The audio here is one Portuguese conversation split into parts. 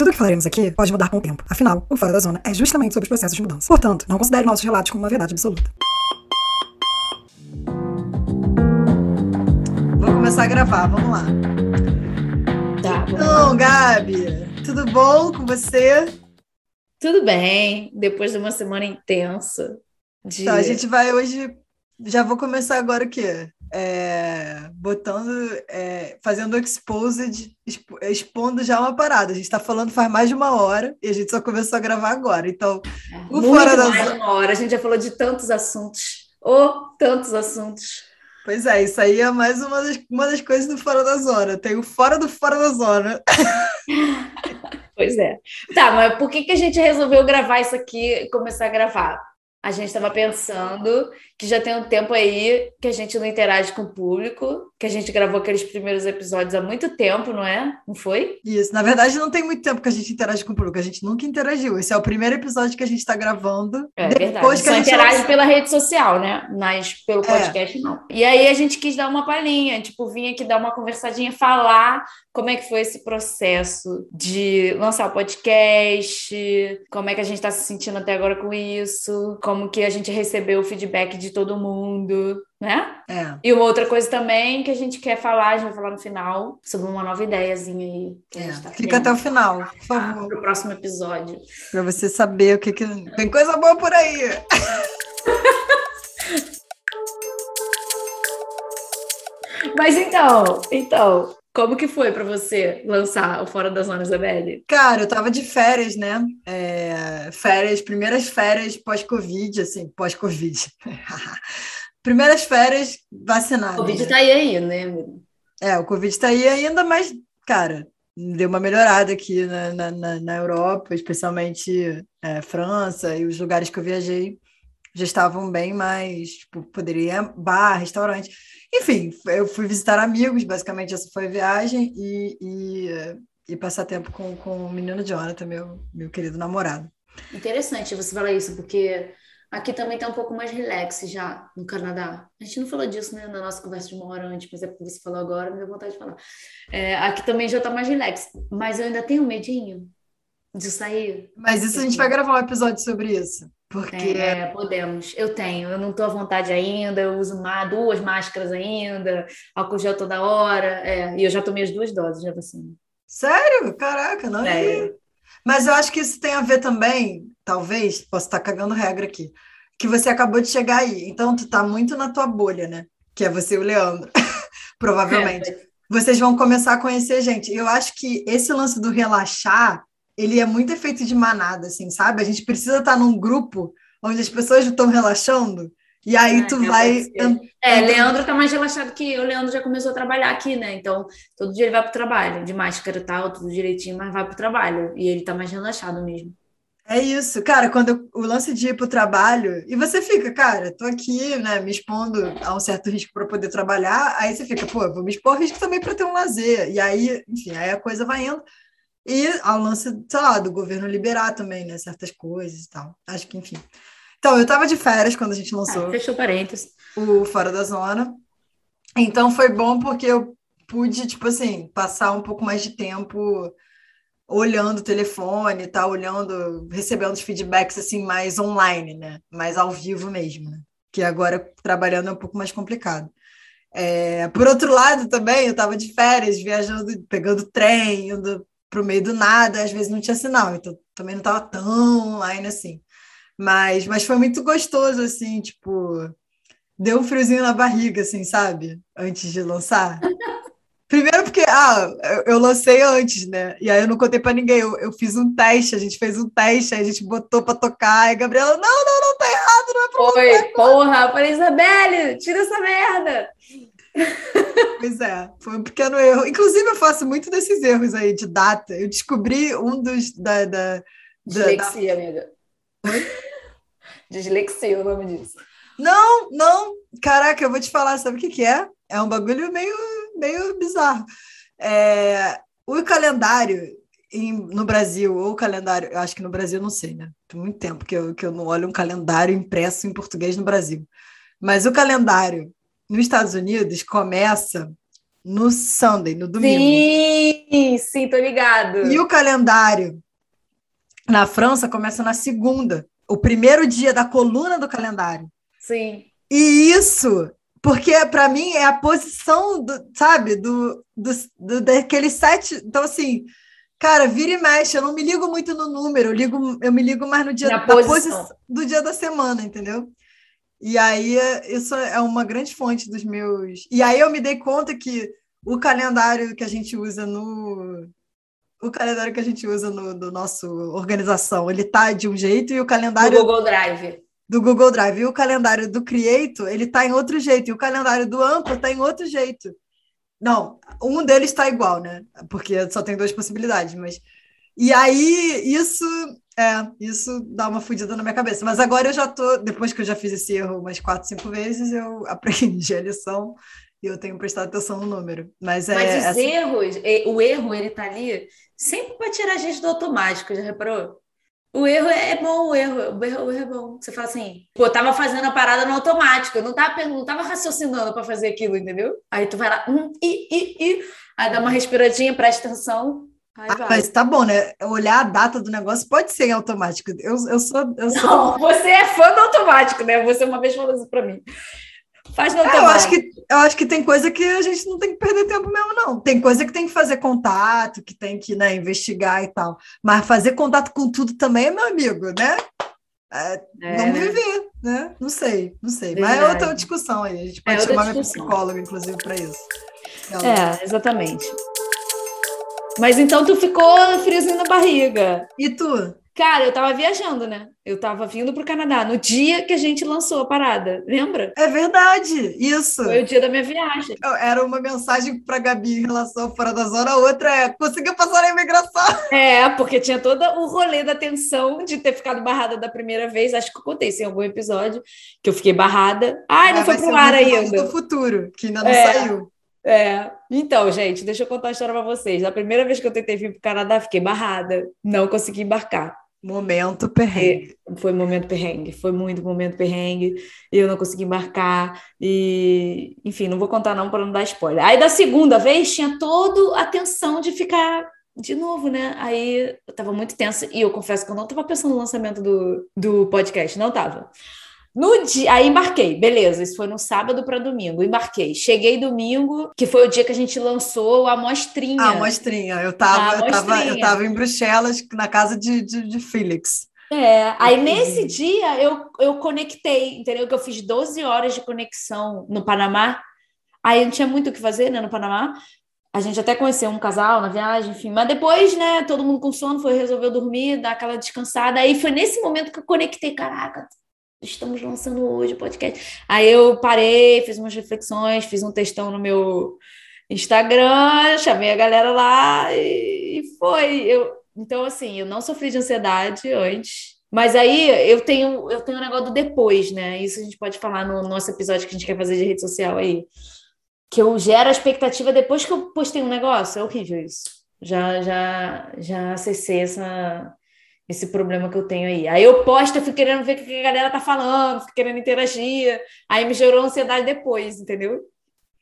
Tudo que falaremos aqui pode mudar com o tempo. Afinal, o Fora da Zona é justamente sobre os processos de mudança. Portanto, não considere nossos relatos como uma verdade absoluta. Vou começar a gravar, vamos lá. Tá, então, Gabi, tudo bom com você? Tudo bem, depois de uma semana intensa. De... Tá, a gente vai hoje. Já vou começar agora o quê? é, botando, é, fazendo exposed, expondo já uma parada. A gente está falando faz mais de uma hora e a gente só começou a gravar agora. Então, é, o Fora da mais de uma hora. A gente já falou de tantos assuntos. Oh, tantos assuntos. Pois é, isso aí é mais uma das, uma das coisas do Fora da Zona. Tem o Fora do Fora da Zona. pois é. Tá, mas por que, que a gente resolveu gravar isso aqui e começar a gravar? a gente estava pensando que já tem um tempo aí que a gente não interage com o público, que a gente gravou aqueles primeiros episódios há muito tempo, não é? Não foi? Isso. Na verdade, não tem muito tempo que a gente interage com o público. A gente nunca interagiu. Esse é o primeiro episódio que a gente está gravando. É depois verdade. Que Só a gente interage pela rede social, né? Mas pelo é. podcast, é. não. E aí a gente quis dar uma palhinha, tipo, vir aqui dar uma conversadinha, falar como é que foi esse processo de lançar o podcast, como é que a gente está se sentindo até agora com isso, como que a gente recebeu o feedback de todo mundo, né? É. E uma outra coisa também que a gente quer falar, a gente vai falar no final, sobre uma nova ideiazinha aí. É. Tá Fica até o final, por favor. Para o próximo episódio. Para você saber o que, que. Tem coisa boa por aí. Mas então, então, como que foi para você lançar o Fora das Zona Isabelle? Cara, eu tava de férias, né? É, férias, primeiras férias pós-Covid, assim, pós-Covid. primeiras férias vacinada. O Covid tá aí ainda, né? É, o Covid tá aí ainda, mas, cara, deu uma melhorada aqui na, na, na Europa, especialmente é, França e os lugares que eu viajei já estavam bem mais, tipo, poderia ir bar, restaurante. Enfim, eu fui visitar amigos, basicamente essa foi a viagem, e, e, e passar tempo com, com o menino Jonathan, meu, meu querido namorado. Interessante você falar isso, porque aqui também está um pouco mais relax já no Canadá. A gente não falou disso né, na nossa conversa de uma hora antes, mas é porque você falou agora, me deu vontade de falar. É, aqui também já está mais relax, mas eu ainda tenho medinho de sair. Mas isso a gente vai gravar um episódio sobre isso. Porque é, podemos. Eu tenho, eu não estou à vontade ainda, eu uso uma, duas máscaras ainda, álcool gel toda hora, é, e eu já tomei as duas doses de vacina. Sério? Caraca, não é. Mas eu acho que isso tem a ver também, talvez, posso estar cagando regra aqui, que você acabou de chegar aí, então tu tá muito na tua bolha, né? Que é você e o Leandro, provavelmente. É. Vocês vão começar a conhecer gente. Eu acho que esse lance do relaxar ele é muito efeito de manada, assim, sabe? A gente precisa estar num grupo onde as pessoas estão relaxando, e aí é, tu vai. É, Leandro tá mais relaxado que eu. O Leandro já começou a trabalhar aqui, né? Então, todo dia ele vai pro trabalho, de máscara e tal, tudo direitinho, mas vai pro trabalho. E ele tá mais relaxado mesmo. É isso, cara, quando eu, o lance de ir pro trabalho, e você fica, cara, tô aqui, né, me expondo a um certo risco para poder trabalhar, aí você fica, pô, vou me expor risco também para ter um lazer. E aí, enfim, aí a coisa vai indo. E ao lance, sei lá, do governo liberar também, né? Certas coisas e tal. Acho que, enfim. Então, eu estava de férias quando a gente lançou. Ah, fechou parênteses. O Fora da Zona. Então, foi bom porque eu pude, tipo assim, passar um pouco mais de tempo olhando o telefone, tá? Olhando, recebendo os feedbacks, assim, mais online, né? Mais ao vivo mesmo, né? Que agora, trabalhando, é um pouco mais complicado. É, por outro lado, também, eu estava de férias, viajando, pegando trem, indo pro meio do nada, às vezes não tinha sinal, então também não estava tão online assim. Mas, mas foi muito gostoso, assim, tipo, deu um friozinho na barriga, assim, sabe? Antes de lançar. Primeiro porque, ah, eu, eu lancei antes, né? E aí eu não contei para ninguém. Eu, eu, fiz um teste, a gente fez um teste, aí a gente botou para tocar. E a Gabriela, não, não, não, tá errado, não é pra Foi, porra. Eu falei, Isabelle, tira essa merda. Pois é, foi um pequeno erro. Inclusive, eu faço muito desses erros aí de data. Eu descobri um dos da. da Dislexia, da... amiga. Dislexia é o nome disso. Não, não. Caraca, eu vou te falar, sabe o que, que é? É um bagulho meio, meio bizarro. É, o calendário em, no Brasil, ou o calendário, eu acho que no Brasil não sei, né? Tem muito tempo que eu, que eu não olho um calendário impresso em português no Brasil. Mas o calendário nos Estados Unidos começa no Sunday, no domingo. Sim, sim, tô ligado. E o calendário na França começa na segunda, o primeiro dia da coluna do calendário. Sim. E isso, porque para mim é a posição, do, sabe, do, do, do, daqueles sete. Então, assim, cara, vira e mexe, eu não me ligo muito no número, eu, ligo, eu me ligo mais no dia da posição. do dia da semana, entendeu? E aí, isso é uma grande fonte dos meus. E aí, eu me dei conta que o calendário que a gente usa no. O calendário que a gente usa no, no nosso organização, ele tá de um jeito e o calendário. Do Google Drive. Do Google Drive. E o calendário do Creator, ele tá em outro jeito. E o calendário do Amplo tá em outro jeito. Não, um deles está igual, né? Porque só tem duas possibilidades, mas. E aí, isso é, isso dá uma fudida na minha cabeça. Mas agora eu já tô, depois que eu já fiz esse erro umas quatro, cinco vezes, eu aprendi a lição e eu tenho prestado atenção no número. Mas, é, Mas os essa... erros, o erro, ele tá ali sempre para tirar a gente do automático, já reparou? O erro é bom, o erro, o erro, o erro é bom. Você fala assim, pô, eu tava fazendo a parada no automático, eu não tava, não tava raciocinando para fazer aquilo, entendeu? Aí tu vai lá, hum, e, e, e, aí dá uma respiradinha, presta atenção, ah, mas tá bom, né? Olhar a data do negócio pode ser em automático. Eu, eu sou. Eu sou... Não, você é fã do automático, né? Você uma vez falou isso para mim. Faz no automático. É, eu, acho que, eu acho que tem coisa que a gente não tem que perder tempo mesmo, não. Tem coisa que tem que fazer contato, que tem que né, investigar e tal. Mas fazer contato com tudo também é meu amigo, né? É, é. Vamos viver, né? Não sei, não sei. Mas é outra discussão aí. A gente pode é chamar minha psicóloga, inclusive, para isso. Ela... É, exatamente. Mas então tu ficou friozinho na barriga. E tu? Cara, eu tava viajando, né? Eu tava vindo pro Canadá no dia que a gente lançou a parada, lembra? É verdade, isso. Foi o dia da minha viagem. Era uma mensagem pra Gabi em relação fora da zona, a outra é conseguiu passar na imigração. É, porque tinha todo o rolê da tensão de ter ficado barrada da primeira vez. Acho que eu contei isso em algum episódio, que eu fiquei barrada. Ai, não é, foi pro ar ainda. do futuro, que ainda não é. saiu. É. Então, gente, deixa eu contar a história para vocês. A primeira vez que eu tentei vir para o Canadá, fiquei barrada. Não consegui embarcar. Momento perrengue. E foi momento perrengue, foi muito momento perrengue. Eu não consegui embarcar e, enfim, não vou contar não para não dar spoiler. Aí da segunda vez tinha toda a tensão de ficar de novo, né? Aí eu tava muito tensa e eu confesso que eu não tava pensando no lançamento do, do podcast, não tava. No dia, aí embarquei, beleza. Isso foi no sábado para domingo. Embarquei. Cheguei domingo, que foi o dia que a gente lançou a mostrinha. A mostrinha. Eu tava, eu tava, eu tava em Bruxelas, na casa de, de, de Felix. É, aí nesse dia eu, eu conectei, entendeu? Que eu fiz 12 horas de conexão no Panamá. Aí não tinha muito o que fazer, né, no Panamá. A gente até conheceu um casal na viagem, enfim. Mas depois, né, todo mundo com sono foi resolveu dormir, dar aquela descansada. Aí foi nesse momento que eu conectei, caraca, estamos lançando hoje o podcast. Aí eu parei, fiz umas reflexões, fiz um textão no meu Instagram, chamei a galera lá e foi. Eu, então, assim, eu não sofri de ansiedade antes. Mas aí eu tenho eu tenho um negócio do depois, né? Isso a gente pode falar no nosso episódio que a gente quer fazer de rede social aí. Que eu gero a expectativa depois que eu postei um negócio. É horrível isso. Já, já, já acessei essa, esse problema que eu tenho aí. Aí eu posto, eu fico querendo ver o que a galera tá falando, fico querendo interagir. Aí me gerou ansiedade depois, entendeu?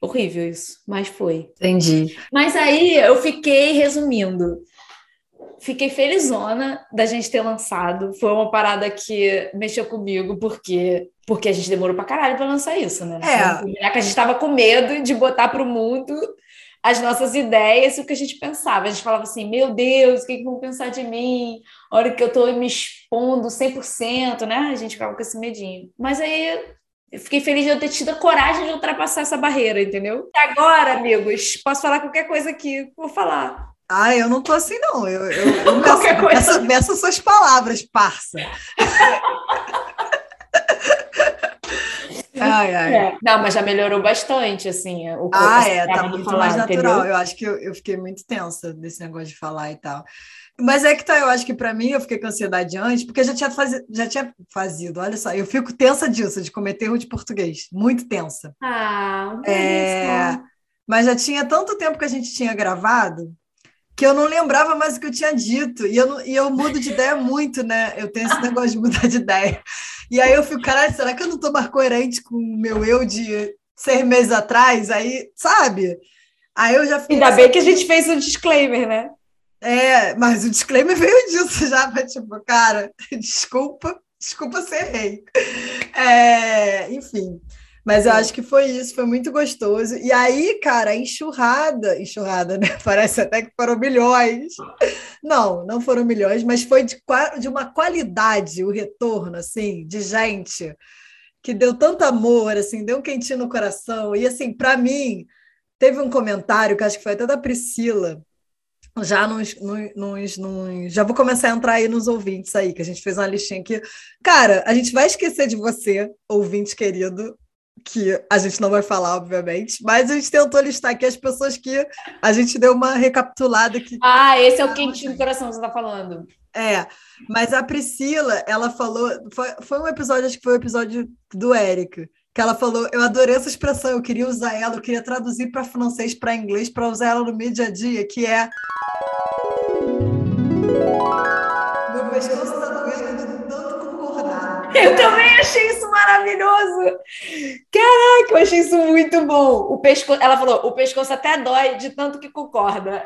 Horrível isso, mas foi. Entendi. Mas aí eu fiquei resumindo. Fiquei felizona da gente ter lançado. Foi uma parada que mexeu comigo, porque porque a gente demorou pra caralho pra lançar isso, né? É. Que a gente tava com medo de botar pro mundo as nossas ideias e o que a gente pensava. A gente falava assim, meu Deus, o que, que vão pensar de mim? A hora que eu estou me expondo 100%, né? A gente ficava com esse medinho. Mas aí eu fiquei feliz de eu ter tido a coragem de ultrapassar essa barreira, entendeu? E agora, amigos, posso falar qualquer coisa aqui. Vou falar. Ah, eu não tô assim, não. Eu, eu, eu meço, coisa. meço suas palavras, parça. Ai, ai. É. Não, mas já melhorou bastante, assim. O ah, é, tá muito falar, mais natural. Entendeu? Eu acho que eu, eu fiquei muito tensa desse negócio de falar e tal. Mas é que tá, eu acho que para mim eu fiquei com ansiedade antes, porque já tinha, faz... já tinha fazido, olha só, eu fico tensa disso, de cometer erro de português, muito tensa. Ah, é... Mas já tinha tanto tempo que a gente tinha gravado que eu não lembrava mais o que eu tinha dito. E eu, não, e eu mudo de ideia muito, né? Eu tenho esse negócio de mudar de ideia. E aí eu fico, caralho, será que eu não estou mais coerente com o meu eu de seis meses atrás? Aí, sabe? Aí eu já fiquei. Ainda bem que a gente fez um disclaimer, né? É, mas o disclaimer veio disso já, pra, tipo, cara, desculpa, desculpa ser rei. É, enfim. Mas eu acho que foi isso, foi muito gostoso. E aí, cara, enxurrada, enxurrada, né? Parece até que foram milhões. Não, não foram milhões, mas foi de, de uma qualidade o retorno, assim, de gente que deu tanto amor, assim, deu um quentinho no coração. E, assim, para mim, teve um comentário que acho que foi até da Priscila, já nos, nos, nos, já vou começar a entrar aí nos ouvintes aí, que a gente fez uma listinha aqui. Cara, a gente vai esquecer de você, ouvinte querido, que a gente não vai falar, obviamente, mas a gente tentou listar aqui as pessoas que a gente deu uma recapitulada aqui. Ah, esse é o quentinho do coração que você está falando. É, mas a Priscila, ela falou, foi, foi um episódio, acho que foi o um episódio do Eric, que ela falou, eu adorei essa expressão, eu queria usar ela, eu queria traduzir para francês, para inglês, para usar ela no meu dia a dia, que é meu pescoço está doendo de tanto concordar. Eu também achei isso maravilhoso. Caraca, eu achei isso muito bom. O pescoço, ela falou, o pescoço até dói de tanto que concorda.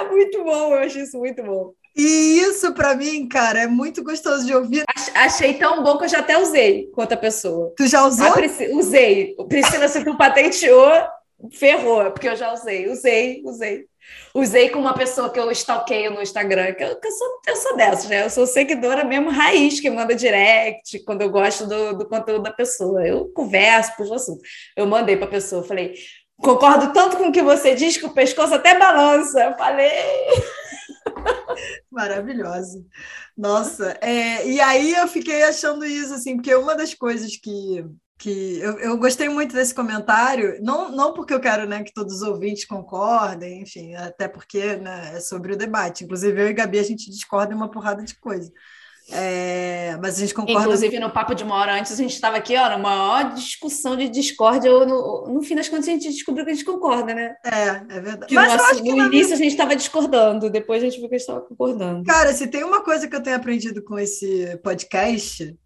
É muito bom, eu achei isso muito bom. E isso, para mim, cara, é muito gostoso de ouvir. Achei tão bom que eu já até usei com outra pessoa. Tu já usou? Usei. Priscila, se tu patenteou, ferrou, porque eu já usei. Usei, usei. Usei com uma pessoa que eu stalkeio no Instagram, que eu, que eu, sou, eu sou dessas, né? Eu sou seguidora mesmo raiz, que manda direct quando eu gosto do, do conteúdo da pessoa. Eu converso, puxo assunto. Eu mandei para a pessoa, falei, concordo tanto com o que você diz que o pescoço até balança. Eu falei. Maravilhosa. Nossa, é, e aí eu fiquei achando isso, assim, porque uma das coisas que que eu, eu gostei muito desse comentário, não, não porque eu quero né, que todos os ouvintes concordem, enfim, até porque né, é sobre o debate. Inclusive, eu e Gabi, a gente discorda em uma porrada de coisa. É, mas a gente concorda. Inclusive, no papo de uma hora antes, a gente estava aqui, ó, numa maior discussão de discórdia. No, no fim das contas, a gente descobriu que a gente concorda, né? É, é verdade. mas no, assim, no início, a gente estava discordando, depois a gente viu que a gente estava concordando. Cara, se tem uma coisa que eu tenho aprendido com esse podcast,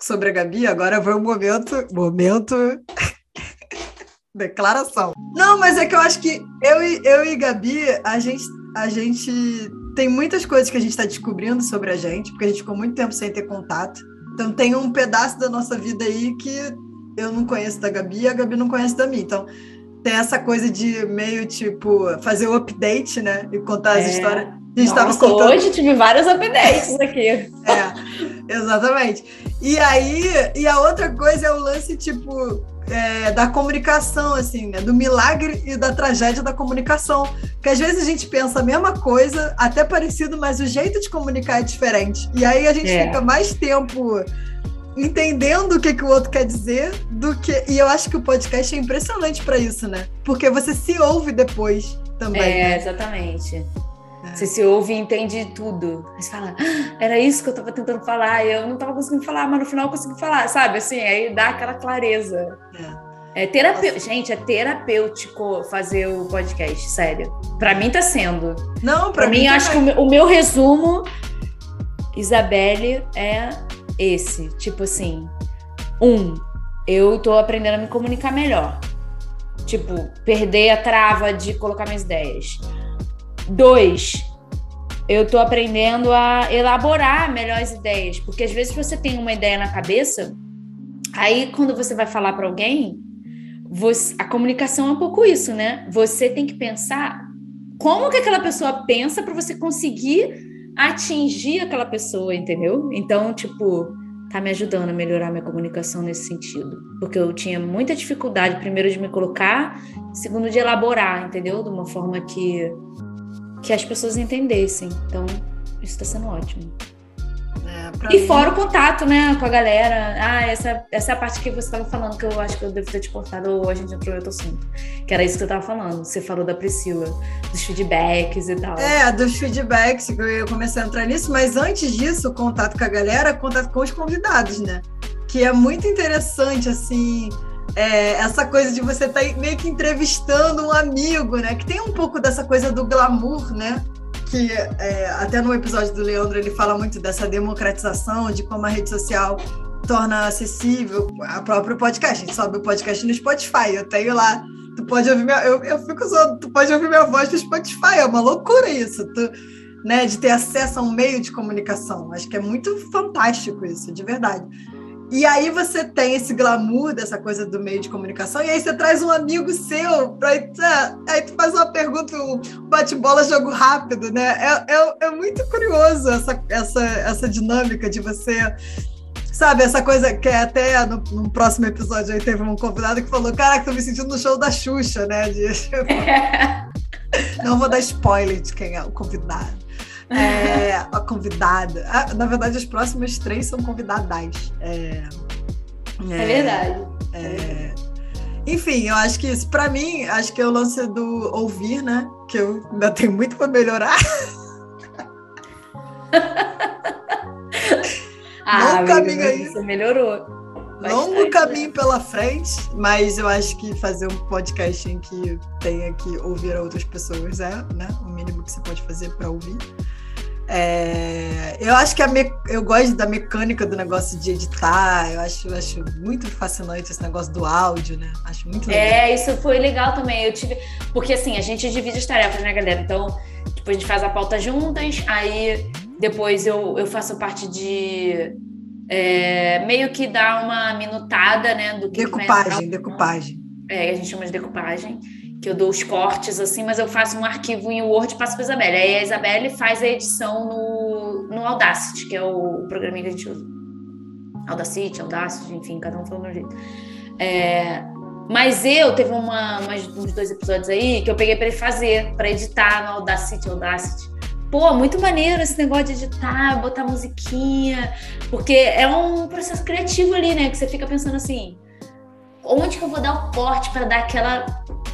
sobre a Gabi, agora foi o momento. Momento. Declaração. Não, mas é que eu acho que eu e, eu e Gabi, a gente, a gente tem muitas coisas que a gente está descobrindo sobre a gente, porque a gente ficou muito tempo sem ter contato. Então tem um pedaço da nossa vida aí que eu não conheço da Gabi e a Gabi não conhece da mim. Então tem essa coisa de meio tipo fazer o update, né? E contar é. as histórias. A gente Nossa, contando... hoje tive vários updates aqui. é, exatamente. E aí, e a outra coisa é o lance, tipo, é, da comunicação, assim, né? Do milagre e da tragédia da comunicação. Porque às vezes a gente pensa a mesma coisa, até parecido, mas o jeito de comunicar é diferente. E aí a gente é. fica mais tempo entendendo o que, que o outro quer dizer do que. E eu acho que o podcast é impressionante para isso, né? Porque você se ouve depois também. É, né? exatamente. Você se ouve e entende tudo. Aí você fala, ah, era isso que eu estava tentando falar, eu não estava conseguindo falar, mas no final eu consegui falar, sabe? Assim, aí dá aquela clareza. É, é terapêutico. Gente, é terapêutico fazer o podcast, sério. Para mim tá sendo. Não, para mim. mim acho que o meu, o meu resumo, Isabelle, é esse. Tipo assim, um, eu tô aprendendo a me comunicar melhor. Tipo, perder a trava de colocar minhas ideias. Dois, eu tô aprendendo a elaborar melhores ideias, porque às vezes você tem uma ideia na cabeça, aí quando você vai falar para alguém, você, a comunicação é um pouco isso, né? Você tem que pensar como que aquela pessoa pensa para você conseguir atingir aquela pessoa, entendeu? Então, tipo, tá me ajudando a melhorar minha comunicação nesse sentido. Porque eu tinha muita dificuldade, primeiro, de me colocar, segundo, de elaborar, entendeu? De uma forma que, que as pessoas entendessem. Então, isso está sendo ótimo. É, e mim... fora o contato, né, com a galera. Ah, essa, essa é a parte que você estava falando, que eu acho que eu devo ter te cortado, ou a gente entrou em outro assunto. Que era isso que eu estava falando. Você falou da Priscila, dos feedbacks e tal. É, dos feedbacks, eu comecei a entrar nisso, mas antes disso, contato com a galera, contato com os convidados, né? Que é muito interessante, assim. É, essa coisa de você estar tá meio que entrevistando um amigo, né? Que tem um pouco dessa coisa do glamour, né? que é, até no episódio do Leandro ele fala muito dessa democratização, de como a rede social torna acessível a próprio podcast. A gente sobe o podcast no Spotify. Eu tenho lá, tu pode ouvir minha, eu, eu fico usando, tu pode ouvir minha voz no Spotify. É uma loucura isso. Tu, né, de ter acesso a um meio de comunicação. Acho que é muito fantástico isso, de verdade. E aí você tem esse glamour dessa coisa do meio de comunicação, e aí você traz um amigo seu, pra, aí tu faz uma pergunta, um bate-bola, jogo rápido, né? É, é, é, muito curioso essa, essa, essa dinâmica de você. Sabe, essa coisa que é até no, no, próximo episódio aí teve um convidado que falou: Caraca, tô me sentindo no show da Xuxa, né? De... Não vou dar spoiler de quem é o convidado. É, a convidada. Ah, na verdade, as próximas três são convidadas. É, é, é verdade. É, enfim, eu acho que isso, para mim, acho que é o lance do ouvir, né? Que eu ainda tenho muito para melhorar. ah, Longo caminho aí. Você melhorou. Bastante, Longo caminho né? pela frente, mas eu acho que fazer um podcast em que tenha que ouvir outras pessoas é né, o mínimo que você pode fazer para ouvir. É, eu acho que a me, eu gosto da mecânica do negócio de editar, eu acho, acho muito fascinante esse negócio do áudio, né? Acho muito legal. É, isso foi legal também. Eu tive. Porque assim, a gente divide as tarefas, né, galera? Então, depois a gente faz a pauta juntas, aí depois eu, eu faço parte de. É, meio que dar uma minutada, né? Do que decupagem, decupagem. É, a gente chama de decupagem que eu dou os cortes assim, mas eu faço um arquivo em Word e passo para a Isabelle. Aí a Isabelle faz a edição no, no Audacity, que é o programinha que a gente usa. Audacity, Audacity, enfim, cada um fala do jeito. É, mas eu teve uma, umas, uns dois episódios aí que eu peguei para ele fazer, para editar no Audacity, Audacity. Pô, muito maneiro esse negócio de editar, botar musiquinha, porque é um processo criativo ali, né? Que você fica pensando assim, onde que eu vou dar o corte para dar aquela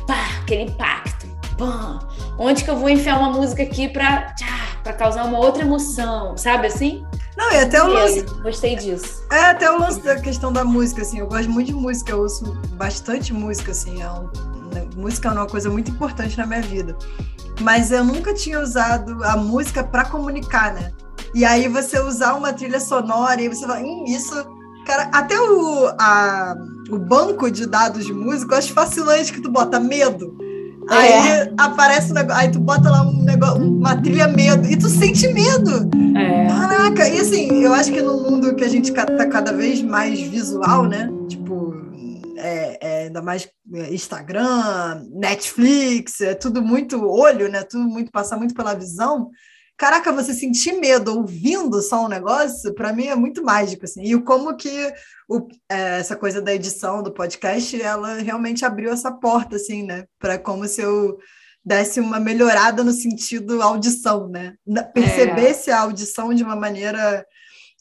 pá, aquele impacto. Pá. Onde que eu vou enfiar uma música aqui para para causar uma outra emoção, sabe assim? Não, e até o lance. Gostei disso. É, até o lance da questão da música, assim. Eu gosto muito de música, eu ouço bastante música, assim. É um, né, música é uma coisa muito importante na minha vida. Mas eu nunca tinha usado a música para comunicar, né? E aí você usar uma trilha sonora e você fala, hum, isso. Cara, até o, a, o banco de dados de música, eu acho fascinante que tu bota medo. Aí é. aparece um negócio, aí tu bota lá um negócio, uma trilha medo, e tu sente medo. É. Caraca, e assim, eu acho que no mundo que a gente tá cada vez mais visual, né? Tipo, é, é, ainda mais é, Instagram, Netflix, é tudo muito olho, né? Tudo muito, passar muito pela visão. Caraca, você sentir medo ouvindo só um negócio, para mim é muito mágico, assim. E como que o, é, essa coisa da edição do podcast, ela realmente abriu essa porta, assim, né? Para como se eu desse uma melhorada no sentido audição, né? Percebesse é. a audição de uma maneira.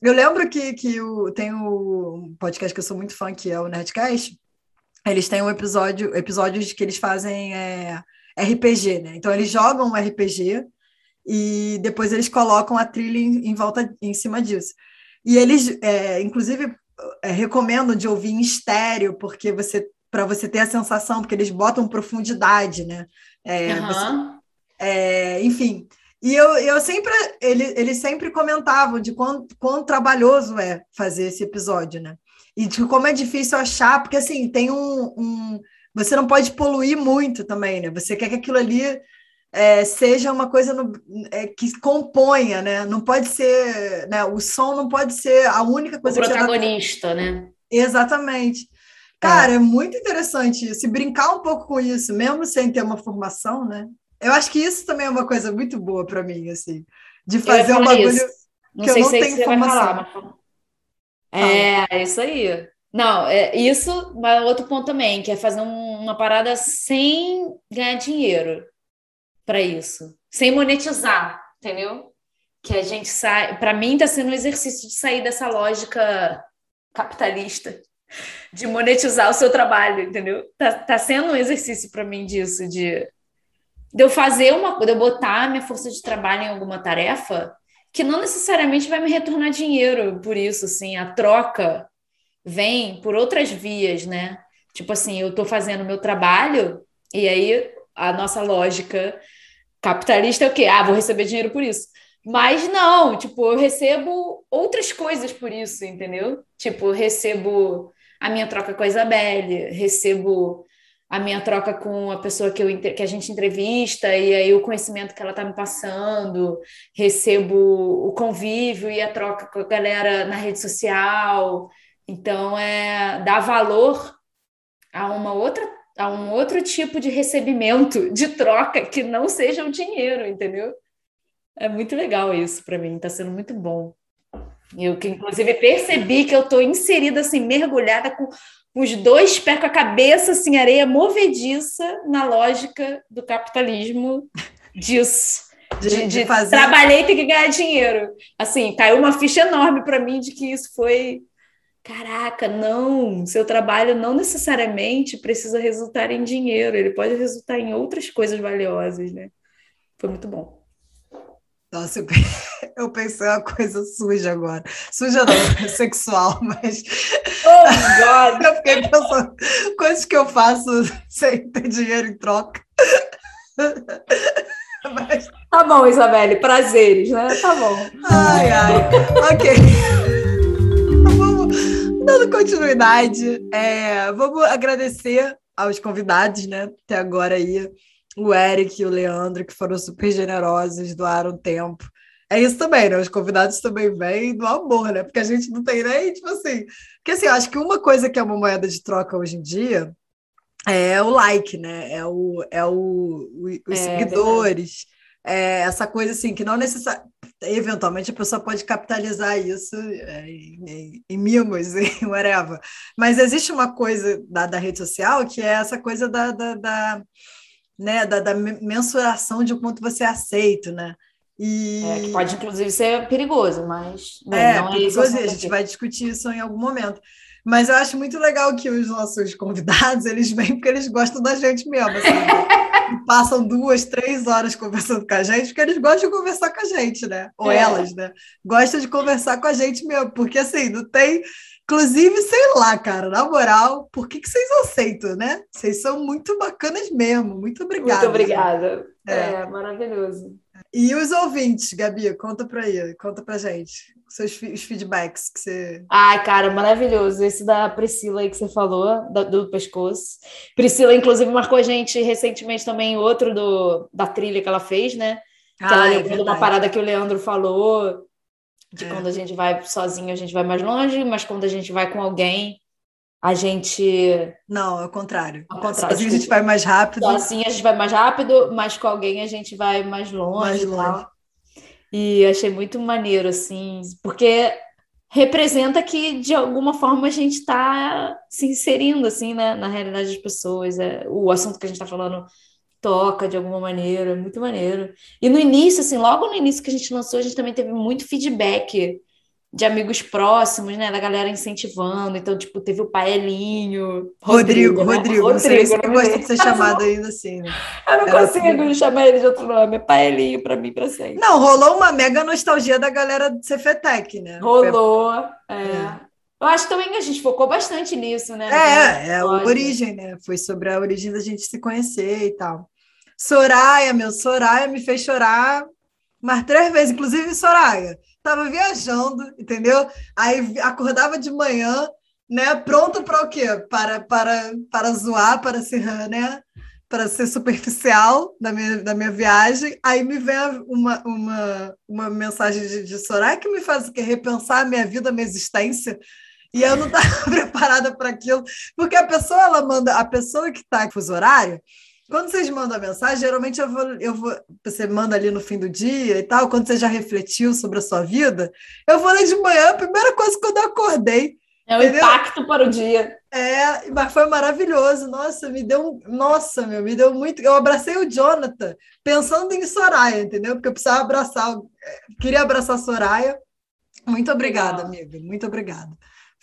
Eu lembro que, que o, tem o podcast que eu sou muito fã, que é o Nerdcast. Eles têm um episódio, episódios que eles fazem é, RPG, né? Então eles jogam um RPG e depois eles colocam a trilha em, em volta, em cima disso. E eles, é, inclusive, é, recomendam de ouvir em estéreo, porque você para você ter a sensação, porque eles botam profundidade, né? É, uhum. você, é, enfim. E eu, eu sempre, ele, eles sempre comentavam de quão, quão trabalhoso é fazer esse episódio, né? E de como é difícil achar, porque assim, tem um, um. Você não pode poluir muito também, né? Você quer que aquilo ali é, seja uma coisa no, é, que componha, né? Não pode ser, né? O som não pode ser a única coisa. O protagonista, que né? Exatamente. Cara, é. é muito interessante isso. E brincar um pouco com isso, mesmo sem ter uma formação, né? Eu acho que isso também é uma coisa muito boa para mim, assim, de fazer um bagulho não que eu não tenho informação. Falar, é, é isso aí. Não, é isso, mas outro ponto também, que é fazer um, uma parada sem ganhar dinheiro para isso, sem monetizar, entendeu? Que a gente sai, para mim está sendo um exercício de sair dessa lógica capitalista de monetizar o seu trabalho, entendeu? Tá, tá sendo um exercício para mim disso, de, de eu fazer uma, de eu botar minha força de trabalho em alguma tarefa que não necessariamente vai me retornar dinheiro por isso, assim, a troca vem por outras vias, né? Tipo assim, eu estou fazendo meu trabalho e aí a nossa lógica capitalista é o quê? Ah, vou receber dinheiro por isso. Mas não, tipo, eu recebo outras coisas por isso, entendeu? Tipo, recebo a minha troca com a Isabelle, recebo a minha troca com a pessoa que, eu, que a gente entrevista e aí o conhecimento que ela está me passando, recebo o convívio e a troca com a galera na rede social. Então, é dar valor a uma outra a um outro tipo de recebimento, de troca que não seja o dinheiro, entendeu? É muito legal isso para mim, está sendo muito bom. Eu que inclusive percebi que eu estou inserida assim, mergulhada com os dois pés com a cabeça assim, areia movediça na lógica do capitalismo disso. De, de, de fazer... trabalhei e ter que ganhar dinheiro. Assim, caiu uma ficha enorme para mim de que isso foi caraca, não, seu trabalho não necessariamente precisa resultar em dinheiro, ele pode resultar em outras coisas valiosas, né? Foi muito bom. Nossa, eu, eu pensei uma coisa suja agora. Suja não, sexual, mas. Oh, God! Eu fiquei pensando, coisas que eu faço sem ter dinheiro em troca. Mas... Tá bom, Isabelle, prazeres, né? Tá bom. Ai, ai. ok. Dando continuidade. É, vamos agradecer aos convidados, né? Até agora aí o Eric e o Leandro, que foram super generosos, doaram tempo. É isso também, né? Os convidados também vêm do amor, né? Porque a gente não tem nem, tipo assim. Porque assim, eu acho que uma coisa que é uma moeda de troca hoje em dia é o like, né? É, o, é o, o os é, seguidores. É essa coisa assim, que não necessariamente. Eventualmente a pessoa pode capitalizar isso é, em, em, em mimos, em whatever. Mas existe uma coisa da, da rede social que é essa coisa da, da, da né, da, da mensuração de quanto você é aceito, né? E... É, que pode, inclusive, ser perigoso, mas é, não é perigoso, a gente vai discutir isso em algum momento. Mas eu acho muito legal que os nossos convidados, eles vêm porque eles gostam da gente mesmo, né? passam duas, três horas conversando com a gente, porque eles gostam de conversar com a gente, né? Ou é. elas, né? Gostam de conversar com a gente mesmo, porque assim, não tem Inclusive, sei lá, cara, na moral, por que, que vocês aceitam, né? Vocês são muito bacanas mesmo. Muito obrigada. Muito obrigada. É, é maravilhoso. E os ouvintes, Gabi, conta pra aí, conta pra gente. Seus os feedbacks que você. Ai, cara, maravilhoso. Esse da Priscila aí que você falou, do, do pescoço. Priscila, inclusive, marcou a gente recentemente também outro do, da trilha que ela fez, né? Que ah, ela é lembrou uma parada que o Leandro falou de é. quando a gente vai sozinho, a gente vai mais longe, mas quando a gente vai com alguém, a gente. Não, é o contrário. Ao contrário. Sozinho a gente vai mais rápido. Sozinho a gente vai mais rápido, mas com alguém a gente vai mais longe. Mais longe. E achei muito maneiro, assim, porque representa que, de alguma forma, a gente está se inserindo, assim, né, na realidade das pessoas. É, o assunto que a gente está falando toca de alguma maneira, muito maneiro. E no início, assim, logo no início que a gente lançou, a gente também teve muito feedback de amigos próximos, né, da galera incentivando. Então, tipo, teve o Paelinho. Rodrigo, Rodrigo, né? Rodrigo. Não sei se gosta de ser chamado ainda assim, né? Eu não Era consigo assim. chamar ele de outro nome, é Paelinho para mim, para sempre. Não, rolou uma mega nostalgia da galera do Cefetec, né? Rolou, é. é. Eu acho também que a gente focou bastante nisso, né? É, é a origem, né? Foi sobre a origem da gente se conhecer e tal. Soraya, meu, Soraya me fez chorar mais três vezes, inclusive Soraya. Tava viajando, entendeu? Aí acordava de manhã, né? Pronto para o quê? Para, para, para zoar, para ser, né? Para ser superficial da minha, da minha viagem. Aí me vem uma, uma, uma mensagem de, de Soraya que me faz que repensar a minha vida, a minha existência. E eu não estava preparada para aquilo, porque a pessoa ela manda, a pessoa que está em fuso horário, quando vocês mandam a mensagem, geralmente eu vou, eu vou, você manda ali no fim do dia e tal, quando você já refletiu sobre a sua vida, eu vou ler de manhã, a primeira coisa quando eu acordei. É o entendeu? impacto para o dia. É, mas foi maravilhoso. Nossa, me deu, nossa, meu, me deu muito. Eu abracei o Jonathan pensando em Soraya, entendeu? Porque eu precisava abraçar, queria abraçar a Soraya. Muito obrigada, Legal. amiga. Muito obrigada.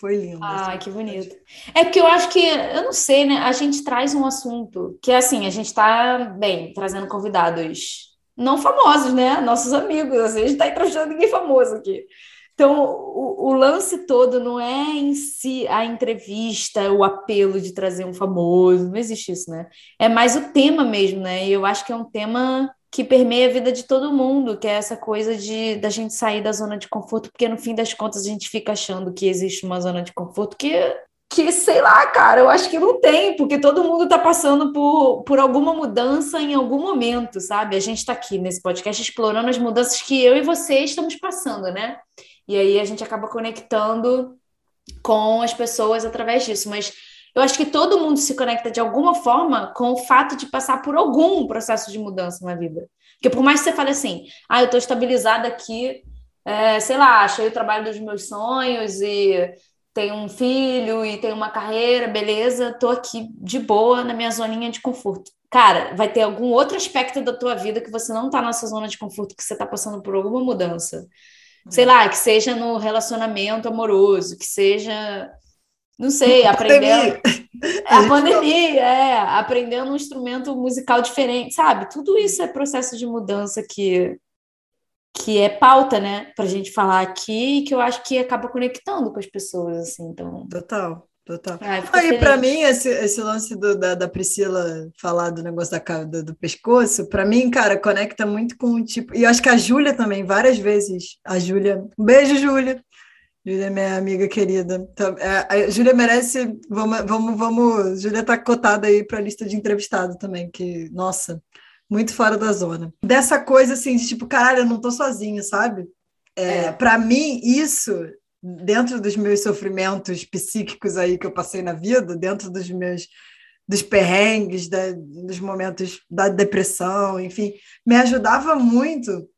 Foi lindo. Ai, que bonito. É que eu acho que, eu não sei, né? A gente traz um assunto que, assim, a gente está, bem, trazendo convidados não famosos, né? Nossos amigos. Assim, a gente está entrevistando ninguém famoso aqui. Então, o, o, lance todo não é em si a entrevista, o apelo de trazer um famoso, não existe isso, né? É mais o tema mesmo, né? E eu acho que é um tema que permeia a vida de todo mundo, que é essa coisa de da gente sair da zona de conforto, porque no fim das contas a gente fica achando que existe uma zona de conforto que que sei lá, cara, eu acho que não tem, porque todo mundo está passando por, por alguma mudança em algum momento, sabe? A gente está aqui nesse podcast explorando as mudanças que eu e você estamos passando, né? E aí a gente acaba conectando com as pessoas através disso, mas eu acho que todo mundo se conecta de alguma forma com o fato de passar por algum processo de mudança na vida. Porque por mais que você fale assim, ah, eu estou estabilizada aqui, é, sei lá, achei o trabalho dos meus sonhos e tenho um filho e tenho uma carreira, beleza, estou aqui de boa na minha zoninha de conforto. Cara, vai ter algum outro aspecto da tua vida que você não está nessa zona de conforto, que você está passando por alguma mudança. Sei lá, que seja no relacionamento amoroso, que seja não sei, aprendendo. A pandemia, é, aprendendo um instrumento musical diferente, sabe? Tudo isso é processo de mudança que, que é pauta, né, para a gente falar aqui e que eu acho que acaba conectando com as pessoas, assim, então. Total, total. Ai, Aí, para mim, esse, esse lance do, da, da Priscila falar do negócio da, do, do pescoço, para mim, cara, conecta muito com o tipo. E eu acho que a Júlia também, várias vezes. A Júlia. Um beijo, Júlia. Júlia é minha amiga querida. Então, é, a Júlia merece. Vamos, vamos, vamos. Júlia está cotada aí para a lista de entrevistado também, que, nossa, muito fora da zona. Dessa coisa assim, de tipo, caralho, eu não tô sozinha, sabe? É, é. Para mim, isso, dentro dos meus sofrimentos psíquicos aí que eu passei na vida, dentro dos meus dos perrengues, da, dos momentos da depressão, enfim, me ajudava muito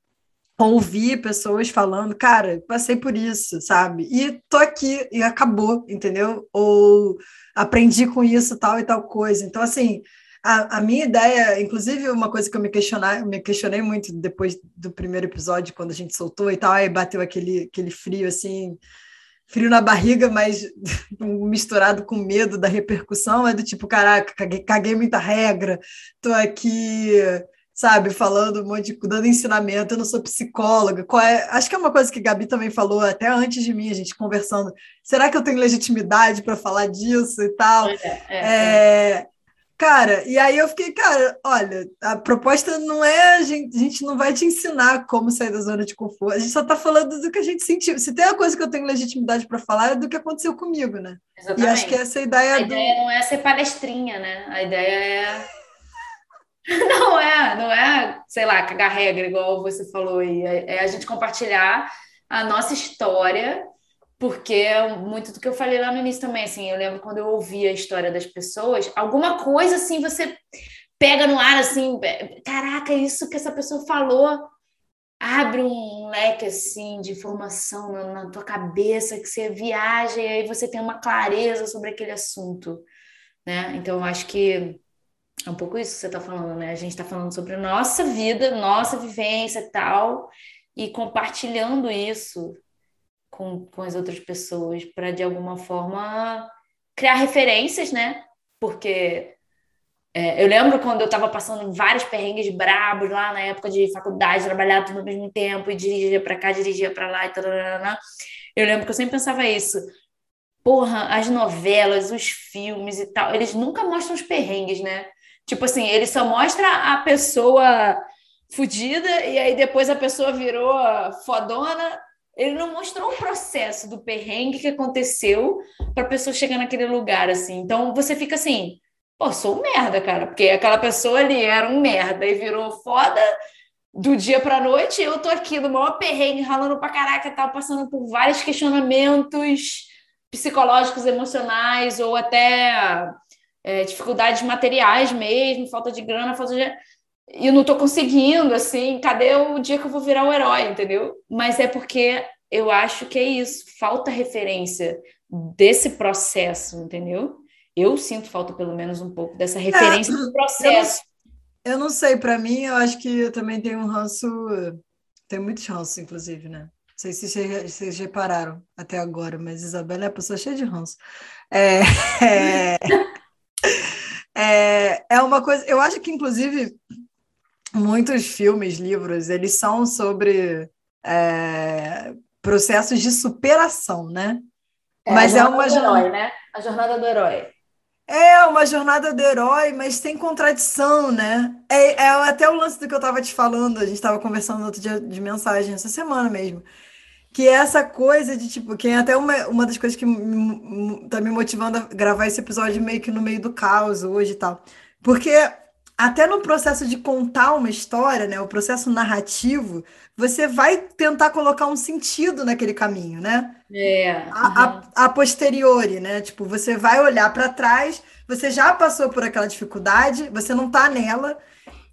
ouvir pessoas falando, cara, passei por isso, sabe? E tô aqui e acabou, entendeu? Ou aprendi com isso, tal e tal coisa. Então, assim, a, a minha ideia, inclusive, uma coisa que eu me, questionar, me questionei muito depois do primeiro episódio, quando a gente soltou e tal, aí bateu aquele, aquele frio, assim, frio na barriga, mas misturado com medo da repercussão, é do tipo, caraca, caguei, caguei muita regra, tô aqui sabe, falando um monte de, dando ensinamento, eu não sou psicóloga. Qual é, acho que é uma coisa que a Gabi também falou até antes de mim, a gente conversando. Será que eu tenho legitimidade para falar disso e tal? É, é, é, é. Cara, e aí eu fiquei, cara, olha, a proposta não é a gente, a gente não vai te ensinar como sair da zona de conforto, a gente só está falando do que a gente sentiu. Se tem uma coisa que eu tenho legitimidade para falar, é do que aconteceu comigo, né? Exatamente. E acho que essa é a ideia. A do... ideia não é ser palestrinha, né? A ideia é Não é, não é, sei lá, cagar regra, igual você falou aí. É, é a gente compartilhar a nossa história, porque é muito do que eu falei lá no início também, assim, eu lembro quando eu ouvia a história das pessoas, alguma coisa assim você pega no ar assim, caraca, isso que essa pessoa falou abre um leque assim de informação na tua cabeça que você viaja e aí você tem uma clareza sobre aquele assunto, né? Então eu acho que é um pouco isso que você está falando, né? A gente está falando sobre nossa vida, nossa vivência e tal, e compartilhando isso com, com as outras pessoas para, de alguma forma, criar referências, né? Porque é, eu lembro quando eu estava passando vários perrengues brabos lá na época de faculdade, trabalhar tudo ao mesmo tempo e dirigia para cá, dirigia para lá e tal. Eu lembro que eu sempre pensava isso. Porra, as novelas, os filmes e tal, eles nunca mostram os perrengues, né? Tipo assim, ele só mostra a pessoa fodida e aí depois a pessoa virou fodona. Ele não mostrou o processo do perrengue que aconteceu para a pessoa chegar naquele lugar, assim. Então você fica assim, pô, sou um merda, cara, porque aquela pessoa ali era um merda e virou foda do dia para noite. Eu tô aqui no maior perrengue, ralando pra caraca, tal, passando por vários questionamentos psicológicos, emocionais ou até é, dificuldades materiais mesmo, falta de grana, falta de. E eu não estou conseguindo, assim, cadê o dia que eu vou virar o herói, entendeu? Mas é porque eu acho que é isso, falta referência desse processo, entendeu? Eu sinto falta, pelo menos, um pouco dessa é, referência é, do processo. Eu não, eu não sei, para mim, eu acho que eu também tenho um ranço, tem muitos ranços, inclusive, né? Não sei se vocês repararam até agora, mas Isabela é a pessoa cheia de ranço. É, é, é, é uma coisa, eu acho que, inclusive, muitos filmes, livros, eles são sobre é, processos de superação, né? É, mas é uma jornada. Herói, né? A jornada do herói. É uma jornada do herói, mas tem contradição, né? É, é até o lance do que eu estava te falando, a gente estava conversando outro dia de mensagem, essa semana mesmo. Que é essa coisa de, tipo, que é até uma, uma das coisas que está me motivando a gravar esse episódio meio que no meio do caos hoje e tal. Porque até no processo de contar uma história, né, o processo narrativo, você vai tentar colocar um sentido naquele caminho, né? É. Uhum. A, a, a, posteriori, né? Tipo, você vai olhar para trás, você já passou por aquela dificuldade, você não está nela.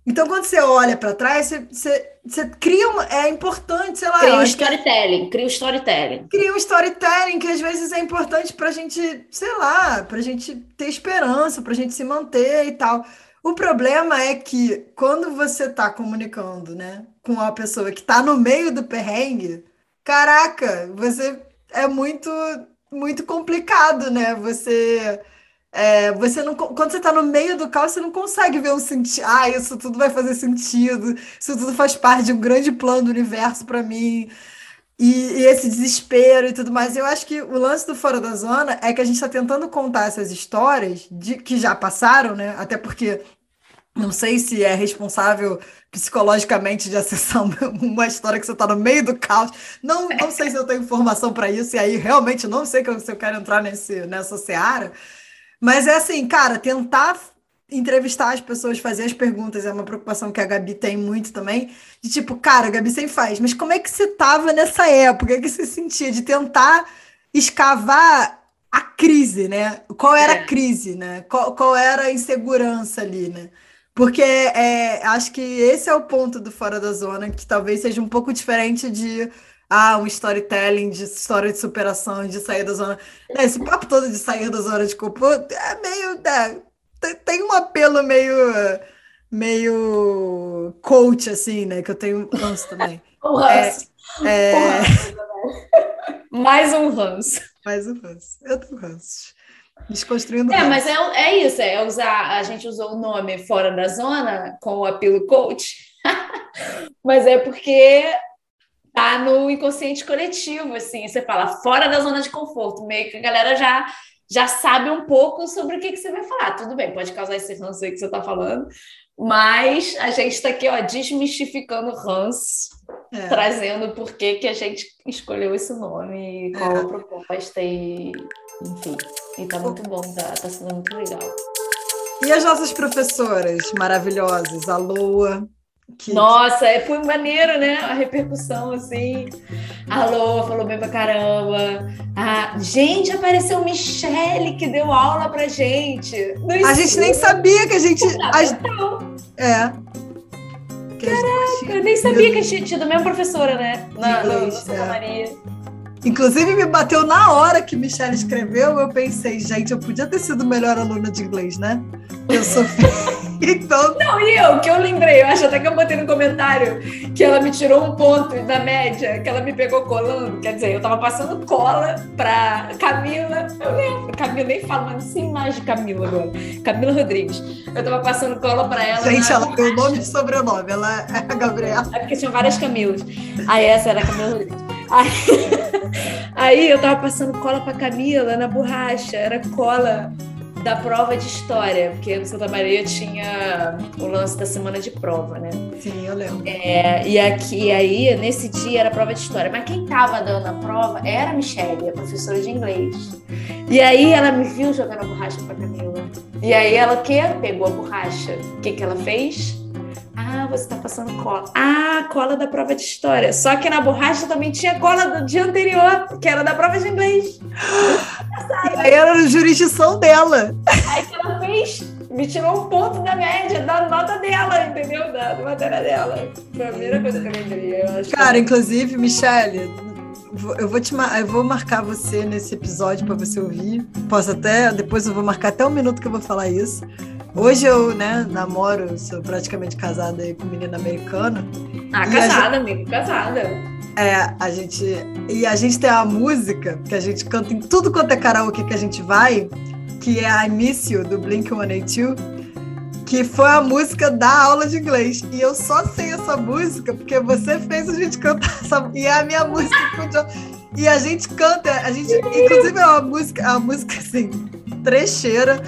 Então, quando você olha para trás, você, você, você, cria uma. É importante, sei lá. Cria um storytelling, cria um storytelling. Cria um storytelling que às vezes é importante para a gente, sei lá, para a gente ter esperança, para a gente se manter e tal. O problema é que quando você está comunicando, né, com uma pessoa que está no meio do perrengue, caraca, você é muito muito complicado, né? Você é, você não, quando você está no meio do caos, você não consegue ver um sentido. Ah, isso tudo vai fazer sentido. Isso tudo faz parte de um grande plano do universo para mim. E, e, esse desespero e tudo mais. Eu acho que o lance do Fora da Zona é que a gente está tentando contar essas histórias de, que já passaram, né? Até porque não sei se é responsável psicologicamente de acessar uma história que você está no meio do caos. Não, não sei se eu tenho informação para isso, e aí realmente não sei se eu quero entrar nesse, nessa seara. Mas é assim, cara, tentar entrevistar as pessoas, fazer as perguntas, é uma preocupação que a Gabi tem muito também, de tipo, cara, a Gabi sempre faz, mas como é que você estava nessa época? O que você sentia de tentar escavar a crise, né? Qual era é. a crise, né? Qual, qual era a insegurança ali, né? Porque é, acho que esse é o ponto do Fora da Zona, que talvez seja um pouco diferente de ah, um storytelling, de história de superação, de sair da zona. Esse papo todo de sair da zona de conforto é meio. É, tem um apelo meio meio coach, assim, né? Que eu tenho ranço também. Um ranço. É, é... Mais um ranço. Mais um ranço. Eu tenho ranço. Desconstruindo. É, mas é, é isso, é usar. A gente usou o nome fora da zona com o apelo coach, mas é porque tá no inconsciente coletivo, assim. Você fala fora da zona de conforto, meio que a galera já já sabe um pouco sobre o que, que você vai falar. Tudo bem, pode causar esse ranço aí que você está falando, mas a gente está aqui, ó, desmistificando ranço, é. trazendo por que, que a gente escolheu esse nome, qual é. a proposta e, enfim. E tá muito bom, tá, tá sendo muito legal. E as nossas professoras maravilhosas, a Loa, que... Nossa, é, foi maneiro, né? A repercussão, assim. Alô, falou bem pra caramba. Ah, gente, apareceu Michele que deu aula pra gente. a gente nem sabia que a gente. A... É. Caraca, eu nem sabia que a gente tinha a mesma professora, né? Na, no, Santa é. Maria. Inclusive, me bateu na hora que Michelle escreveu, eu pensei, gente, eu podia ter sido melhor aluna de inglês, né? Eu sou então... Não, e eu, que eu lembrei, eu acho até que eu botei no comentário que ela me tirou um ponto da média, que ela me pegou colando. Quer dizer, eu tava passando cola pra Camila. Eu lembro, Camila nem falo, mas sim mais de Camila agora. Camila Rodrigues. Eu tava passando cola pra ela. Gente, ela tem o nome de sobrenome, ela é a Gabriela. É porque tinham várias Camilas. Aí essa era a Camila Rodrigues. Aí, aí eu tava passando cola pra Camila na borracha, era cola da prova de história, porque no Santa Maria tinha o lance da semana de prova, né? Sim, eu lembro. É, e aqui, aí, nesse dia era prova de história. Mas quem tava dando a prova era a Michelle, a professora de inglês. E aí ela me viu jogando a borracha pra Camila. E aí ela que pegou a borracha. O que que ela fez? Ah, você tá passando cola. Ah, cola da prova de história. Só que na borracha também tinha cola do dia anterior, que era da prova de inglês. aí era a jurisdição dela. Aí que ela fez, me tirou um ponto da média, da nota dela, entendeu? Da, da matéria dela. Foi a primeira coisa que eu lembrei. Eu Cara, que... inclusive, Michelle, eu vou te eu vou marcar você nesse episódio para você ouvir. Posso até depois eu vou marcar até um minuto que eu vou falar isso. Hoje eu, né, namoro, sou praticamente casada aí com menina americana. Ah, casada, gente, amigo, casada. É, a gente e a gente tem a música que a gente canta em tudo quanto é karaokê que a gente vai, que é I Miss You do Blink 182 que foi a música da aula de inglês. E eu só sei essa música porque você fez a gente cantar essa e é a minha música e a gente canta, a gente inclusive é uma música, é uma música assim, trecheira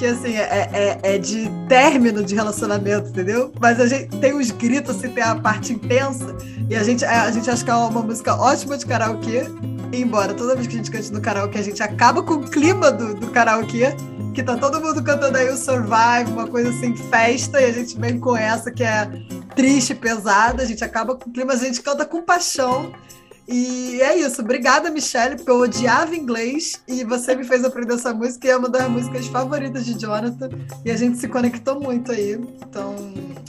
que assim é, é, é, de término de relacionamento, entendeu? Mas a gente tem os gritos, assim, tem a parte intensa e a gente a gente acha que é uma música ótima de karaokê. Embora toda vez que a gente cante no karaokê, a gente acaba com o clima do, do karaokê que tá todo mundo cantando aí o Survive, uma coisa assim, festa, e a gente vem com essa que é triste, pesada, a gente acaba com o clima, a gente canta com paixão. E é isso. Obrigada, Michelle, porque eu odiava inglês e você me fez aprender essa música e é uma das músicas favoritas de Jonathan. E a gente se conectou muito aí. Então,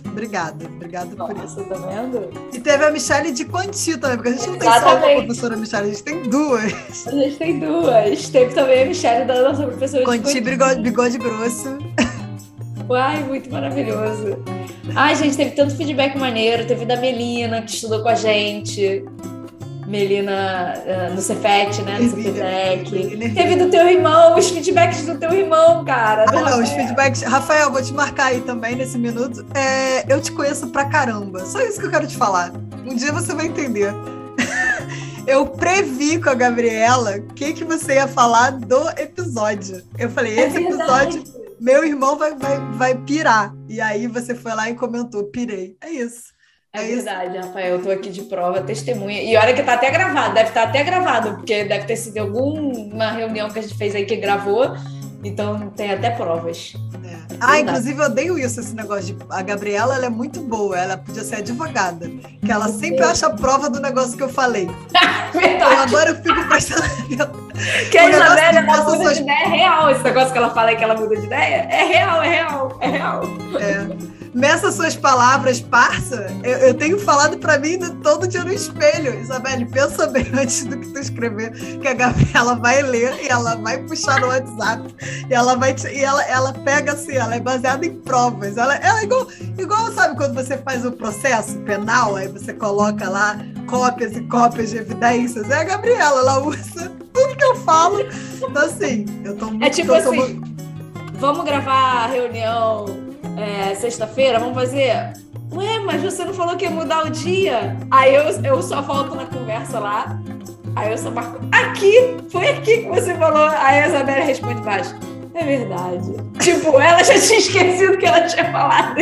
obrigada. Obrigada Nossa, por isso. Tá vendo? E teve a Michelle de Quanti também, porque a gente não tem só uma professora Michelle, a gente tem duas. A gente tem duas. Teve também a Michelle da nossa professora Quanti de Quanti. Bigode, bigode grosso. Uai, muito maravilhoso. Ai, gente, teve tanto feedback maneiro. Teve da Melina, que estudou com a gente. Melina uh, no Cefet, né? No Cefetec. Teve do teu irmão, os feedbacks do teu irmão, cara. Ah, não, os feedbacks. Rafael, vou te marcar aí também nesse minuto. É, eu te conheço pra caramba. Só isso que eu quero te falar. Um dia você vai entender. eu previ com a Gabriela o que, que você ia falar do episódio. Eu falei, é esse é episódio, meu irmão vai, vai, vai pirar. E aí você foi lá e comentou, pirei. É isso. É, é verdade, Rafael, eu tô aqui de prova, testemunha. E olha que tá até gravado, deve estar tá até gravado, porque deve ter sido alguma reunião que a gente fez aí que gravou, então tem até provas. É. Ah, inclusive eu odeio isso, esse negócio de. A Gabriela, ela é muito boa, ela podia ser advogada, que ela sempre acha a prova do negócio que eu falei. verdade. Eu agora eu fico prestando Que a Isabela ela muda suas... de ideia é real, esse negócio que ela fala que ela muda de ideia é real, é real, é real. É meça suas palavras, parça. Eu, eu tenho falado para mim todo dia no espelho. Isabelle, pensa bem antes do que tu escrever, que a Gabriela vai ler e ela vai puxar no WhatsApp. E ela vai te, e ela, ela pega assim, ela é baseada em provas. Ela, ela é igual, igual, sabe, quando você faz o processo penal, aí você coloca lá cópias e cópias de evidências. É a Gabriela, ela usa tudo que eu falo. Então, assim, eu tô muito. É tipo assim, vamos gravar a reunião é, sexta-feira, vamos fazer. Ué, mas você não falou que ia mudar o dia? Aí eu, eu só volto na conversa lá. Aí eu só marco. Aqui! Foi aqui que você falou. Aí a Isabela responde baixo. É verdade. Tipo, ela já tinha esquecido que ela tinha falado.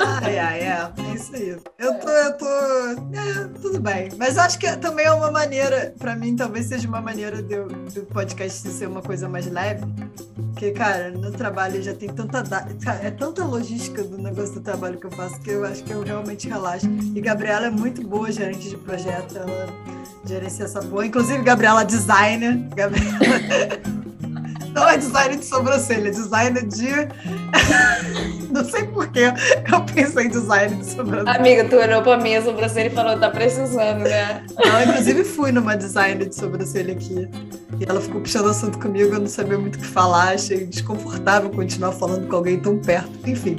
ai, ai, é. É isso aí. Eu tô, eu tô. É, tudo bem. Mas acho que também é uma maneira, para mim, talvez seja uma maneira do, do podcast ser uma coisa mais leve. Porque, cara, no trabalho já tem tanta. É tanta logística do negócio do trabalho que eu faço que eu acho que eu realmente relaxo. E Gabriela é muito boa gerente de projeto. Ela gerencia essa boa. Inclusive, Gabriela designer. Gabriela. Não é design de sobrancelha, é design de. Não sei por que eu pensei em design de sobrancelha. Amiga, tu olhou pra mim a sobrancelha e falou, tá precisando, né? Não, inclusive fui numa design de sobrancelha aqui. E ela ficou puxando assunto comigo, eu não sabia muito o que falar, achei desconfortável continuar falando com alguém tão perto. Enfim,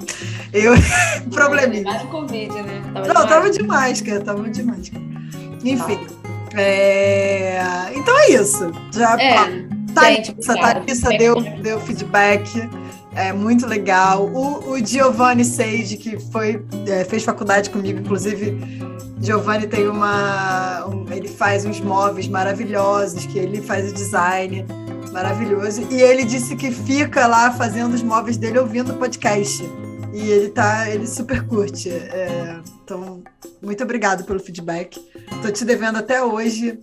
eu. Probleminha. Mais Covid, né? Tava não, demais. tava demais, cara, tava demais. Enfim. Tá. É... Então é isso. Já. É. Thalissa, Thalissa deu, deu feedback. É muito legal. O, o Giovanni Sage, que foi, é, fez faculdade comigo, inclusive, Giovanni tem uma. Um, ele faz uns móveis maravilhosos, que ele faz o design maravilhoso. E ele disse que fica lá fazendo os móveis dele ouvindo podcast. E ele tá, ele super curte. É, então, muito obrigado pelo feedback. Tô te devendo até hoje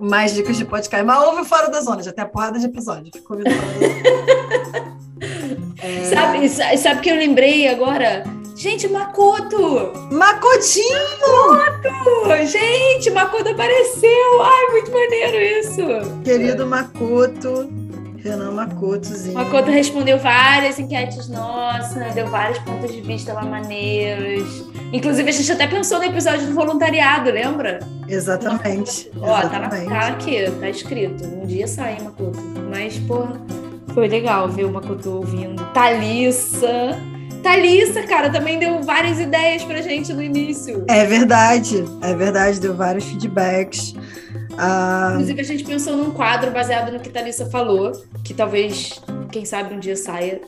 mais dicas de podcast. Mas ouve Fora da Zona, já tem a porrada de episódio. Ficou ouvindo Fora da Zona. é... sabe, sabe que eu lembrei agora? Gente, Makoto! Makotinho! Makoto! Gente, Makoto apareceu! Ai, muito maneiro isso! Querido Makoto, Renan Makotozinho. Makoto respondeu várias enquetes nossas, deu vários pontos de vista lá maneiros. Inclusive, a gente até pensou no episódio do voluntariado, lembra? Exatamente. Ó, tá, na, tá aqui, tá escrito. Um dia sai, Makoto. Mas, pô, foi legal ver o Makoto ouvindo. Thalissa. Thalissa, cara, também deu várias ideias pra gente no início. É verdade, é verdade, deu vários feedbacks. Ah... Inclusive, a gente pensou num quadro baseado no que Thalissa falou, que talvez, quem sabe, um dia saia,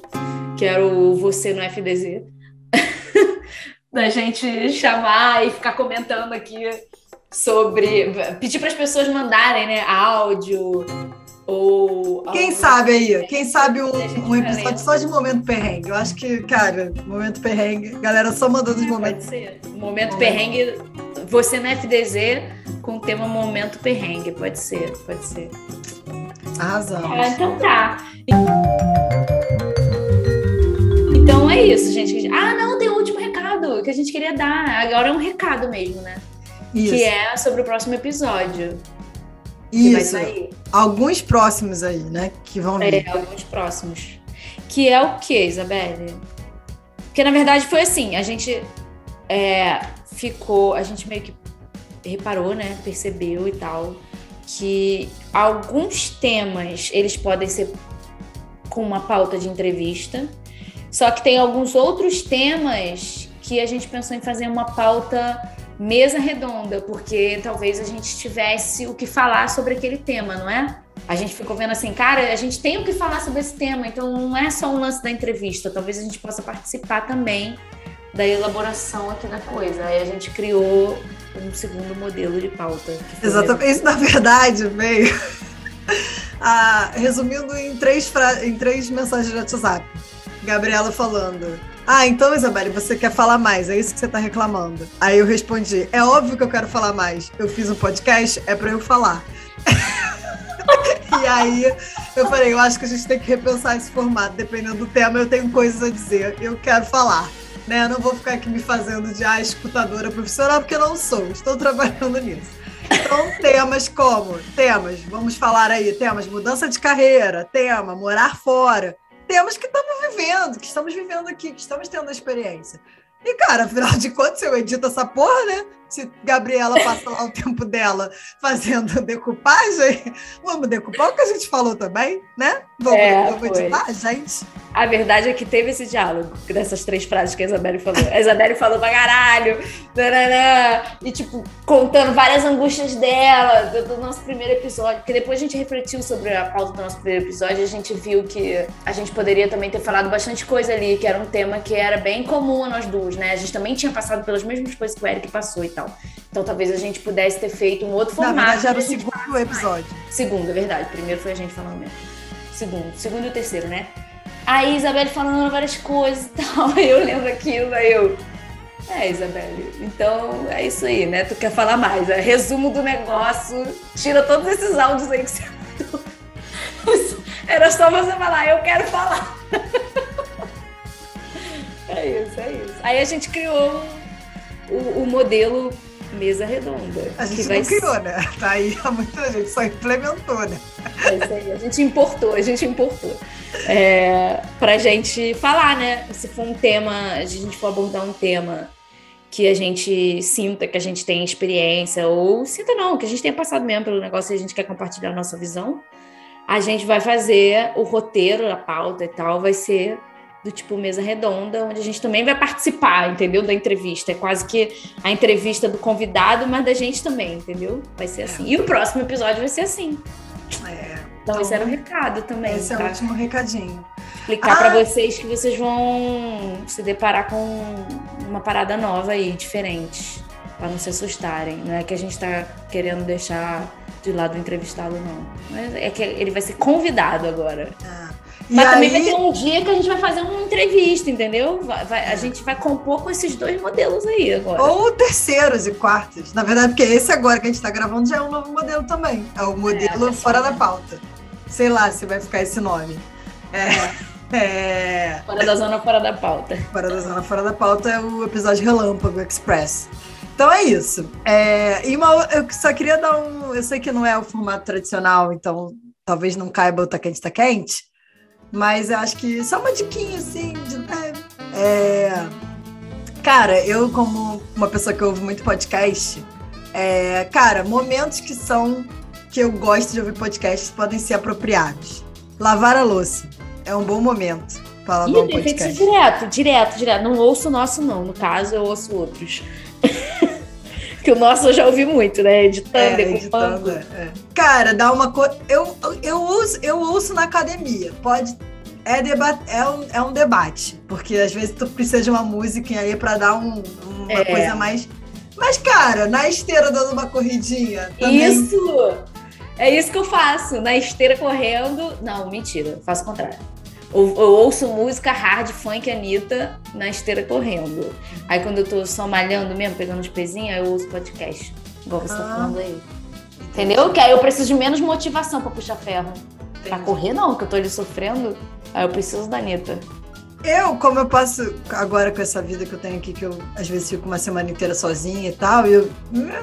que era o Você no FDZ. da gente chamar e ficar comentando aqui sobre. pedir para as pessoas mandarem, né, áudio. Ou. Quem sabe aí? Quem sabe um, um episódio só de momento perrengue? Eu acho que, cara, momento perrengue, galera só mandando os momentos. Pode ser. Momento perrengue, você no FDZ com o tema Momento Perrengue. Pode ser, pode ser. Arrasamos. Ah, então tá. Então é isso, gente. Ah, não, tem um último recado que a gente queria dar. Agora é um recado mesmo, né? Isso. Que é sobre o próximo episódio. Isso. Alguns próximos aí, né? Que vão vir. É, alguns próximos. Que é o que, Isabelle? Porque na verdade foi assim, a gente é, ficou, a gente meio que reparou, né? Percebeu e tal, que alguns temas eles podem ser com uma pauta de entrevista, só que tem alguns outros temas que a gente pensou em fazer uma pauta mesa redonda, porque talvez a gente tivesse o que falar sobre aquele tema, não é? A gente ficou vendo assim, cara, a gente tem o que falar sobre esse tema, então não é só um lance da entrevista, talvez a gente possa participar também da elaboração aqui da coisa. Aí a gente criou um segundo modelo de pauta. Exatamente, isso na verdade veio. ah, resumindo em três, fra... em três mensagens de WhatsApp. Gabriela falando. Ah, então, Isabelle, você quer falar mais? É isso que você está reclamando. Aí eu respondi: é óbvio que eu quero falar mais. Eu fiz um podcast, é para eu falar. e aí eu falei: eu acho que a gente tem que repensar esse formato. Dependendo do tema, eu tenho coisas a dizer. Eu quero falar. Né? Eu não vou ficar aqui me fazendo de ah, escutadora profissional, porque não sou. Estou trabalhando nisso. Então, temas como? Temas, vamos falar aí, temas mudança de carreira, tema morar fora, temos que estamos vivendo, que estamos vivendo aqui, que estamos tendo a experiência. E, cara, afinal de contas, eu edito essa porra, né? Se Gabriela passa lá o tempo dela fazendo decupagem, vamos decupar o que a gente falou também, né? Vamos, é, vamos editar, gente. A verdade é que teve esse diálogo dessas três frases que a Isabelle falou. A Isabelle falou pra caralho, e tipo, contando várias angústias dela, do, do, nosso primeiro episódio. Porque depois a gente refletiu sobre a pauta do nosso primeiro episódio e a gente viu que a gente poderia também ter falado bastante coisa ali, que era um tema que era bem comum a nós duas, né? A gente também tinha passado pelas mesmas coisas que o Eric passou tal. Então talvez a gente pudesse ter feito um outro formato. Na verdade, era o segundo episódio. Segundo, é verdade. Primeiro foi a gente falando mesmo. Segundo. Segundo e o terceiro, né? Aí Isabelle falando várias coisas e tal. Aí eu lembro aquilo, aí eu. É, Isabelle, então é isso aí, né? Tu quer falar mais. É resumo do negócio, tira todos esses áudios aí que você mandou. Era só você falar, eu quero falar. É isso, é isso. Aí a gente criou o, o modelo mesa redonda. A gente não criou, né? Tá aí há muita gente, só implementou, né? É isso aí, a gente importou, a gente importou. É, pra gente falar, né? Se for um tema, a gente for abordar um tema que a gente sinta que a gente tem experiência, ou sinta não, que a gente tenha passado mesmo pelo negócio e a gente quer compartilhar a nossa visão, a gente vai fazer o roteiro, a pauta e tal, vai ser do tipo mesa redonda, onde a gente também vai participar, entendeu? Da entrevista. É quase que a entrevista do convidado, mas da gente também, entendeu? Vai ser assim. É. E o próximo episódio vai ser assim. É. Então, então esse era o recado também. Esse é o tá? último recadinho. Explicar ah. para vocês que vocês vão se deparar com uma parada nova aí, diferente. Para não se assustarem. Não é que a gente está querendo deixar de lado o entrevistado, não. Mas é que ele vai ser convidado agora. Ah. Mas também vai ter um dia que a gente vai fazer uma entrevista, entendeu? Vai, vai, a gente vai compor com esses dois modelos aí agora. Ou terceiros e quartos. Na verdade, porque esse agora que a gente está gravando já é um novo modelo também. É o modelo é, fora da pauta. Sei lá se vai ficar esse nome. É. é... Fora da zona, fora da pauta. Fora da zona, fora da pauta é o episódio Relâmpago Express. Então é isso. É, e uma, eu só queria dar um. Eu sei que não é o formato tradicional, então talvez não caiba o Tá Quente, Tá Quente, mas eu acho que só uma diquinha assim. De, é, é, cara, eu, como uma pessoa que ouve muito podcast, é, cara, momentos que são que eu gosto de ouvir podcasts podem ser apropriados. Lavar a louça é um bom momento para lavar Ih, um podcast. direto, direto, direto. Não ouço o nosso, não. No caso, eu ouço outros. que o nosso eu já ouvi muito, né? Editando, é, editando é. Cara, dá uma coisa. Eu, eu, ouço, eu ouço na academia. Pode. É, deba é, um, é um debate. Porque às vezes tu precisa de uma música aí para dar um, uma é. coisa mais. Mas, cara, na esteira dando uma corridinha. Também... Isso! É isso que eu faço. Na esteira correndo. Não, mentira, faço o contrário. Eu, eu, ouço música hard, funk, Anitta na esteira correndo. Aí quando eu tô só malhando mesmo, pegando os pezinhos, eu ouço podcast. Igual você tá ah, tá falando aí. Entendeu? Que aí eu preciso de menos motivação pra puxar ferro. Entendi. Pra correr, não, que eu tô ali sofrendo. Aí eu preciso da Anitta. Eu, como eu passo agora com essa vida que eu tenho aqui, que eu às vezes fico uma semana inteira sozinha e tal, eu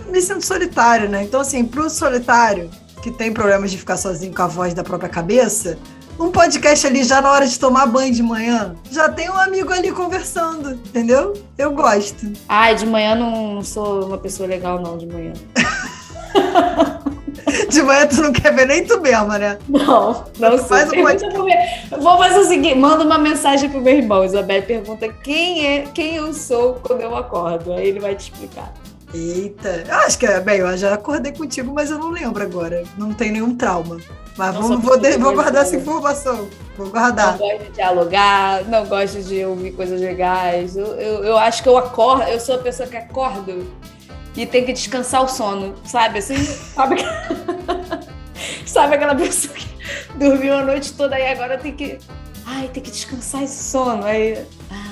me sinto solitário, né? Então, assim, pro solitário, que tem problemas de ficar sozinho com a voz da própria cabeça, um podcast ali já na hora de tomar banho de manhã, já tem um amigo ali conversando, entendeu? Eu gosto. Ai, de manhã não, não sou uma pessoa legal, não, de manhã. de manhã tu não quer ver nem tu mesma, né? Não, não tu Faz um. Vou fazer o seguinte, manda uma mensagem pro meu irmão. Isabel pergunta quem é, quem eu sou quando eu acordo. Aí ele vai te explicar. Eita, eu acho que é, bem, eu já acordei contigo, mas eu não lembro agora. Não tem nenhum trauma. Mas vamos, vou, de, vou guardar essa informação. Vou guardar. Não gosto de dialogar, não gosto de ouvir coisas legais. Eu, eu, eu acho que eu acordo, eu sou a pessoa que acordo e tem que descansar o sono, sabe? Assim, sabe? sabe aquela pessoa que dormiu a noite toda e agora tem que. Ai, tem que descansar esse sono. Aí,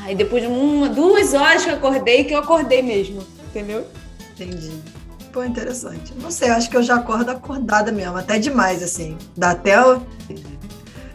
ai, depois de uma, duas horas que eu acordei, que eu acordei mesmo, entendeu? Entendi. Pô, interessante. Não sei, acho que eu já acordo acordada mesmo, até demais, assim. Dá até.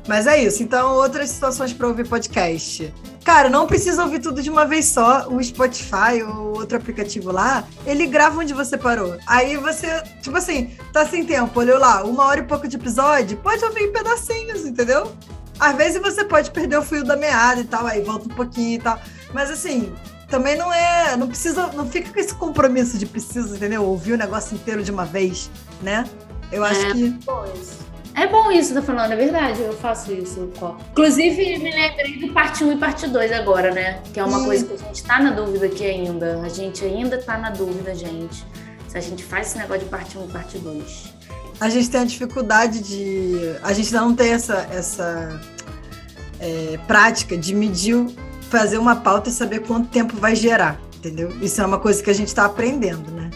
Mas é isso. Então, outras situações para ouvir podcast. Cara, não precisa ouvir tudo de uma vez só. O Spotify ou outro aplicativo lá, ele grava onde você parou. Aí você, tipo assim, tá sem tempo, olhou lá, uma hora e pouco de episódio, pode ouvir em pedacinhos, entendeu? Às vezes você pode perder o fio da meada e tal, aí volta um pouquinho e tal. Mas assim, também não é. Não precisa. Não fica com esse compromisso de precisa, entendeu? Ouvir o negócio inteiro de uma vez, né? Eu acho é, que. Bom isso. É bom isso, tá falando, é verdade, eu faço isso. Inclusive, me lembrei do parte 1 e parte 2 agora, né? Que é uma coisa que a gente tá na dúvida aqui ainda. A gente ainda tá na dúvida, gente. Se a gente faz esse negócio de parte 1 e parte 2. A gente tem a dificuldade de. A gente não tem essa, essa é, prática de medir fazer uma pauta e saber quanto tempo vai gerar, entendeu? Isso é uma coisa que a gente está aprendendo, né?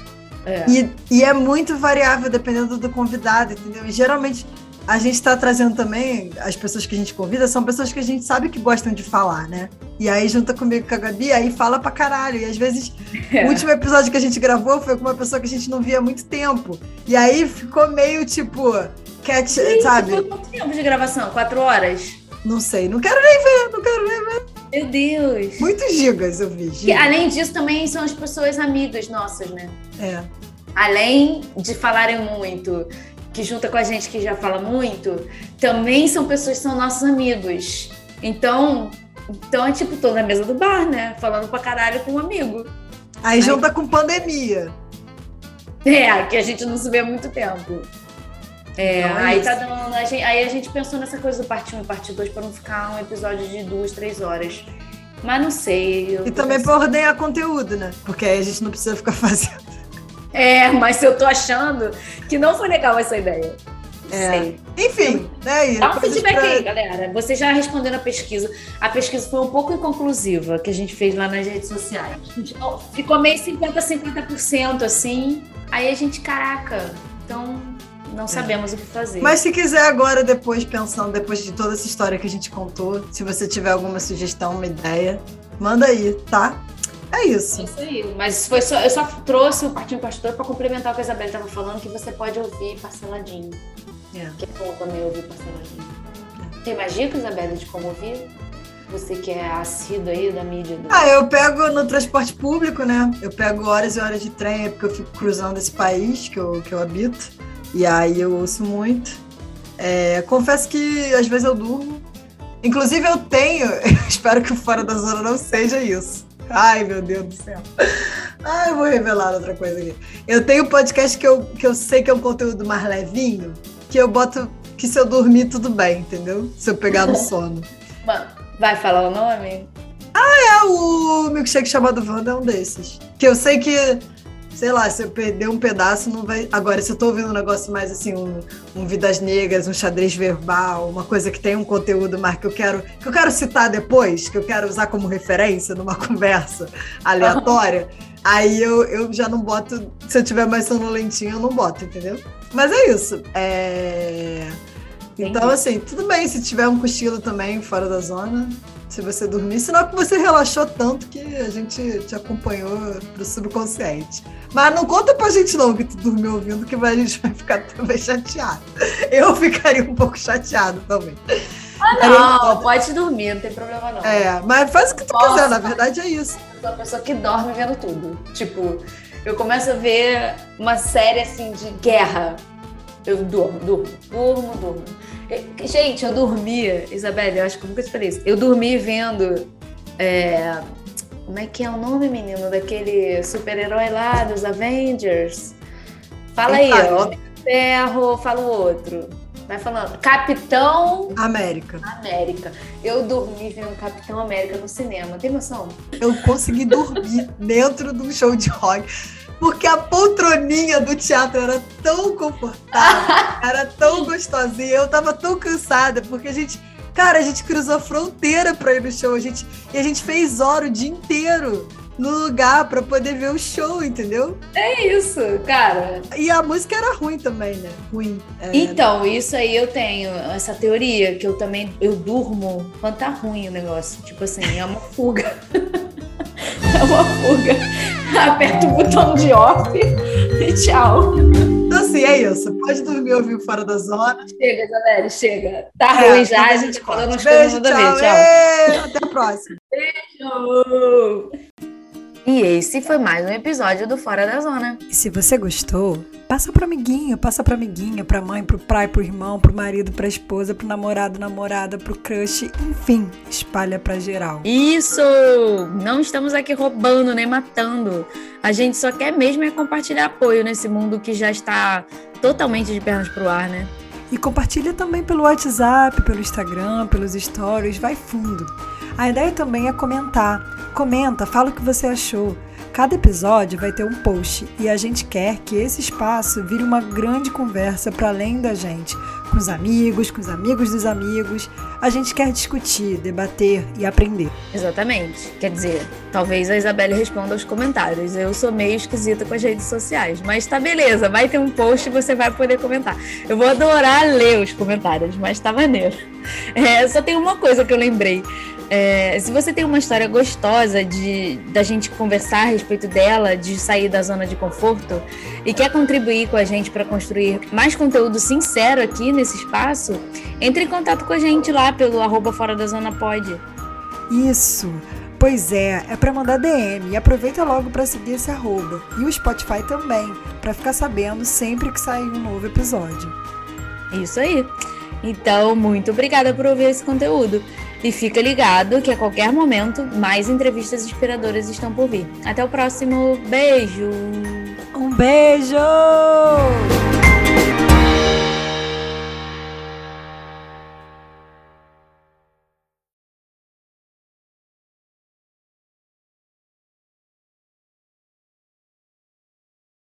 É. E, e é muito variável dependendo do convidado, entendeu? E geralmente a gente está trazendo também, as pessoas que a gente convida são pessoas que a gente sabe que gostam de falar, né? E aí junta comigo com a Gabi, aí fala pra caralho. E às vezes, é. o último episódio que a gente gravou foi com uma pessoa que a gente não via há muito tempo. E aí ficou meio tipo, catch, Sim, sabe? Quanto tempo de gravação? Quatro horas? Não sei, não quero nem ver, não quero nem ver. Meu Deus. Muitos gigas eu vi. E, além disso, também são as pessoas amigas nossas, né? É. Além de falarem muito, que junta com a gente que já fala muito, também são pessoas que são nossos amigos. Então, então é tipo, tô na mesa do bar, né? Falando pra caralho com um amigo. Aí, Aí junta com pandemia. É, que a gente não se vê há muito tempo. É, então aí, tá dando, a gente, aí a gente pensou nessa coisa do parte 1 e parte 2 para não ficar um episódio de duas, três horas. Mas não sei. E também para ordenar conteúdo, né? Porque aí a gente não precisa ficar fazendo. É, mas eu tô achando que não foi legal essa ideia. É. Sei. Enfim, né? Dá um feedback pra... aí, galera. Você já respondeu a pesquisa. A pesquisa foi um pouco inconclusiva que a gente fez lá nas redes sociais. Ficou meio 50%, 50% assim. Aí a gente, caraca, então não sabemos é. o que fazer. Mas se quiser agora, depois, pensando, depois de toda essa história que a gente contou, se você tiver alguma sugestão, uma ideia, manda aí, tá? É isso. É isso aí. Mas foi só, eu só trouxe o Partido Pastor para complementar o que a Isabela estava falando, que você pode ouvir parceladinho. É. Que é bom também ouvir parceladinho. É. Tem mais dicas, Isabela, de como ouvir? Você que é assíduo aí da mídia. Do... Ah, eu pego no transporte público, né? Eu pego horas e horas de trem, é porque eu fico cruzando esse país que eu, que eu habito. E aí eu ouço muito. É, confesso que às vezes eu durmo. Inclusive eu tenho, espero que o Fora da Zona não seja isso. Ai, meu Deus do céu. Ai, eu vou revelar outra coisa aqui. Eu tenho um podcast que eu, que eu sei que é um conteúdo mais levinho, que eu boto que se eu dormir, tudo bem, entendeu? Se eu pegar no sono. Mano, vai falar o nome? Ah, é o milkshake chamado Wanda é um desses. Que eu sei que sei lá, se eu perder um pedaço, não vai. Agora, se eu tô ouvindo um negócio mais assim, um, um Vidas Negras, um xadrez verbal, uma coisa que tem um conteúdo mais que eu quero, que eu quero citar depois, que eu quero usar como referência numa conversa aleatória, aí eu, eu já não boto. Se eu tiver mais sonolentinho, eu não boto, entendeu? Mas é isso. É. Então, assim, tudo bem se tiver um cochilo também fora da zona, se você dormir, senão que você relaxou tanto que a gente te acompanhou pro subconsciente. Mas não conta pra gente não que tu dormiu ouvindo, que a gente vai ficar também chateado. Eu ficaria um pouco chateado também. Ah, não, pode dormir, não tem problema não. É, mas faz o que tu Nossa, quiser, na verdade é isso. Eu sou uma pessoa que dorme vendo tudo. Tipo, eu começo a ver uma série assim de guerra. Eu durmo, durmo, durmo, durmo. Gente, eu dormia, Isabelle, eu acho que eu nunca te falei isso. Eu dormi vendo. É, como é que é o nome, menino? Daquele super-herói lá dos Avengers. Fala aí, ó. Ferro, fala o outro. Vai falando. Capitão América. América. Eu dormi vendo Capitão América no cinema. Tem noção? Eu consegui dormir dentro de um show de rock porque a poltroninha do teatro era tão confortável, era tão gostosinha, eu tava tão cansada, porque a gente, cara, a gente cruzou a fronteira pra ir no show, a gente, e a gente fez hora o dia inteiro no lugar para poder ver o show, entendeu? É isso, cara. E a música era ruim também, né? Ruim. É, então, isso aí eu tenho, essa teoria, que eu também, eu durmo quando tá ruim o negócio. Tipo assim, é uma fuga. é uma fuga. Aperta o botão de off e tchau. Então, assim, é isso. Pode dormir ouvir fora da zona. Chega, Isabelle, chega. Tá é, ruim já, a gente falando nos coisas da vez. Tchau. Até a próxima. Beijo. E esse foi mais um episódio do Fora da Zona. E se você gostou, passa pro amiguinho, passa pra amiguinha, pra mãe, pro pai, pro irmão, pro marido, pra esposa, pro namorado, namorada, pro crush, enfim, espalha pra geral. Isso! Não estamos aqui roubando nem matando. A gente só quer mesmo é compartilhar apoio nesse mundo que já está totalmente de pernas pro ar, né? E compartilha também pelo WhatsApp, pelo Instagram, pelos stories, vai fundo. A ideia também é comentar. Comenta, fala o que você achou. Cada episódio vai ter um post e a gente quer que esse espaço vire uma grande conversa para além da gente, com os amigos, com os amigos dos amigos. A gente quer discutir, debater e aprender. Exatamente. Quer dizer, talvez a Isabelle responda aos comentários. Eu sou meio esquisita com as redes sociais, mas tá beleza, vai ter um post e você vai poder comentar. Eu vou adorar ler os comentários, mas tá maneiro. É, só tem uma coisa que eu lembrei. É, se você tem uma história gostosa de da gente conversar a respeito dela, de sair da zona de conforto e quer contribuir com a gente para construir mais conteúdo sincero aqui nesse espaço, entre em contato com a gente lá pelo arroba fora da zona pode. Isso. Pois é, é para mandar DM e aproveita logo para seguir esse arroba e o Spotify também, para ficar sabendo sempre que sair um novo episódio. Isso aí. Então, muito obrigada por ouvir esse conteúdo. E fica ligado que a qualquer momento mais entrevistas inspiradoras estão por vir. Até o próximo. Beijo! Um beijo!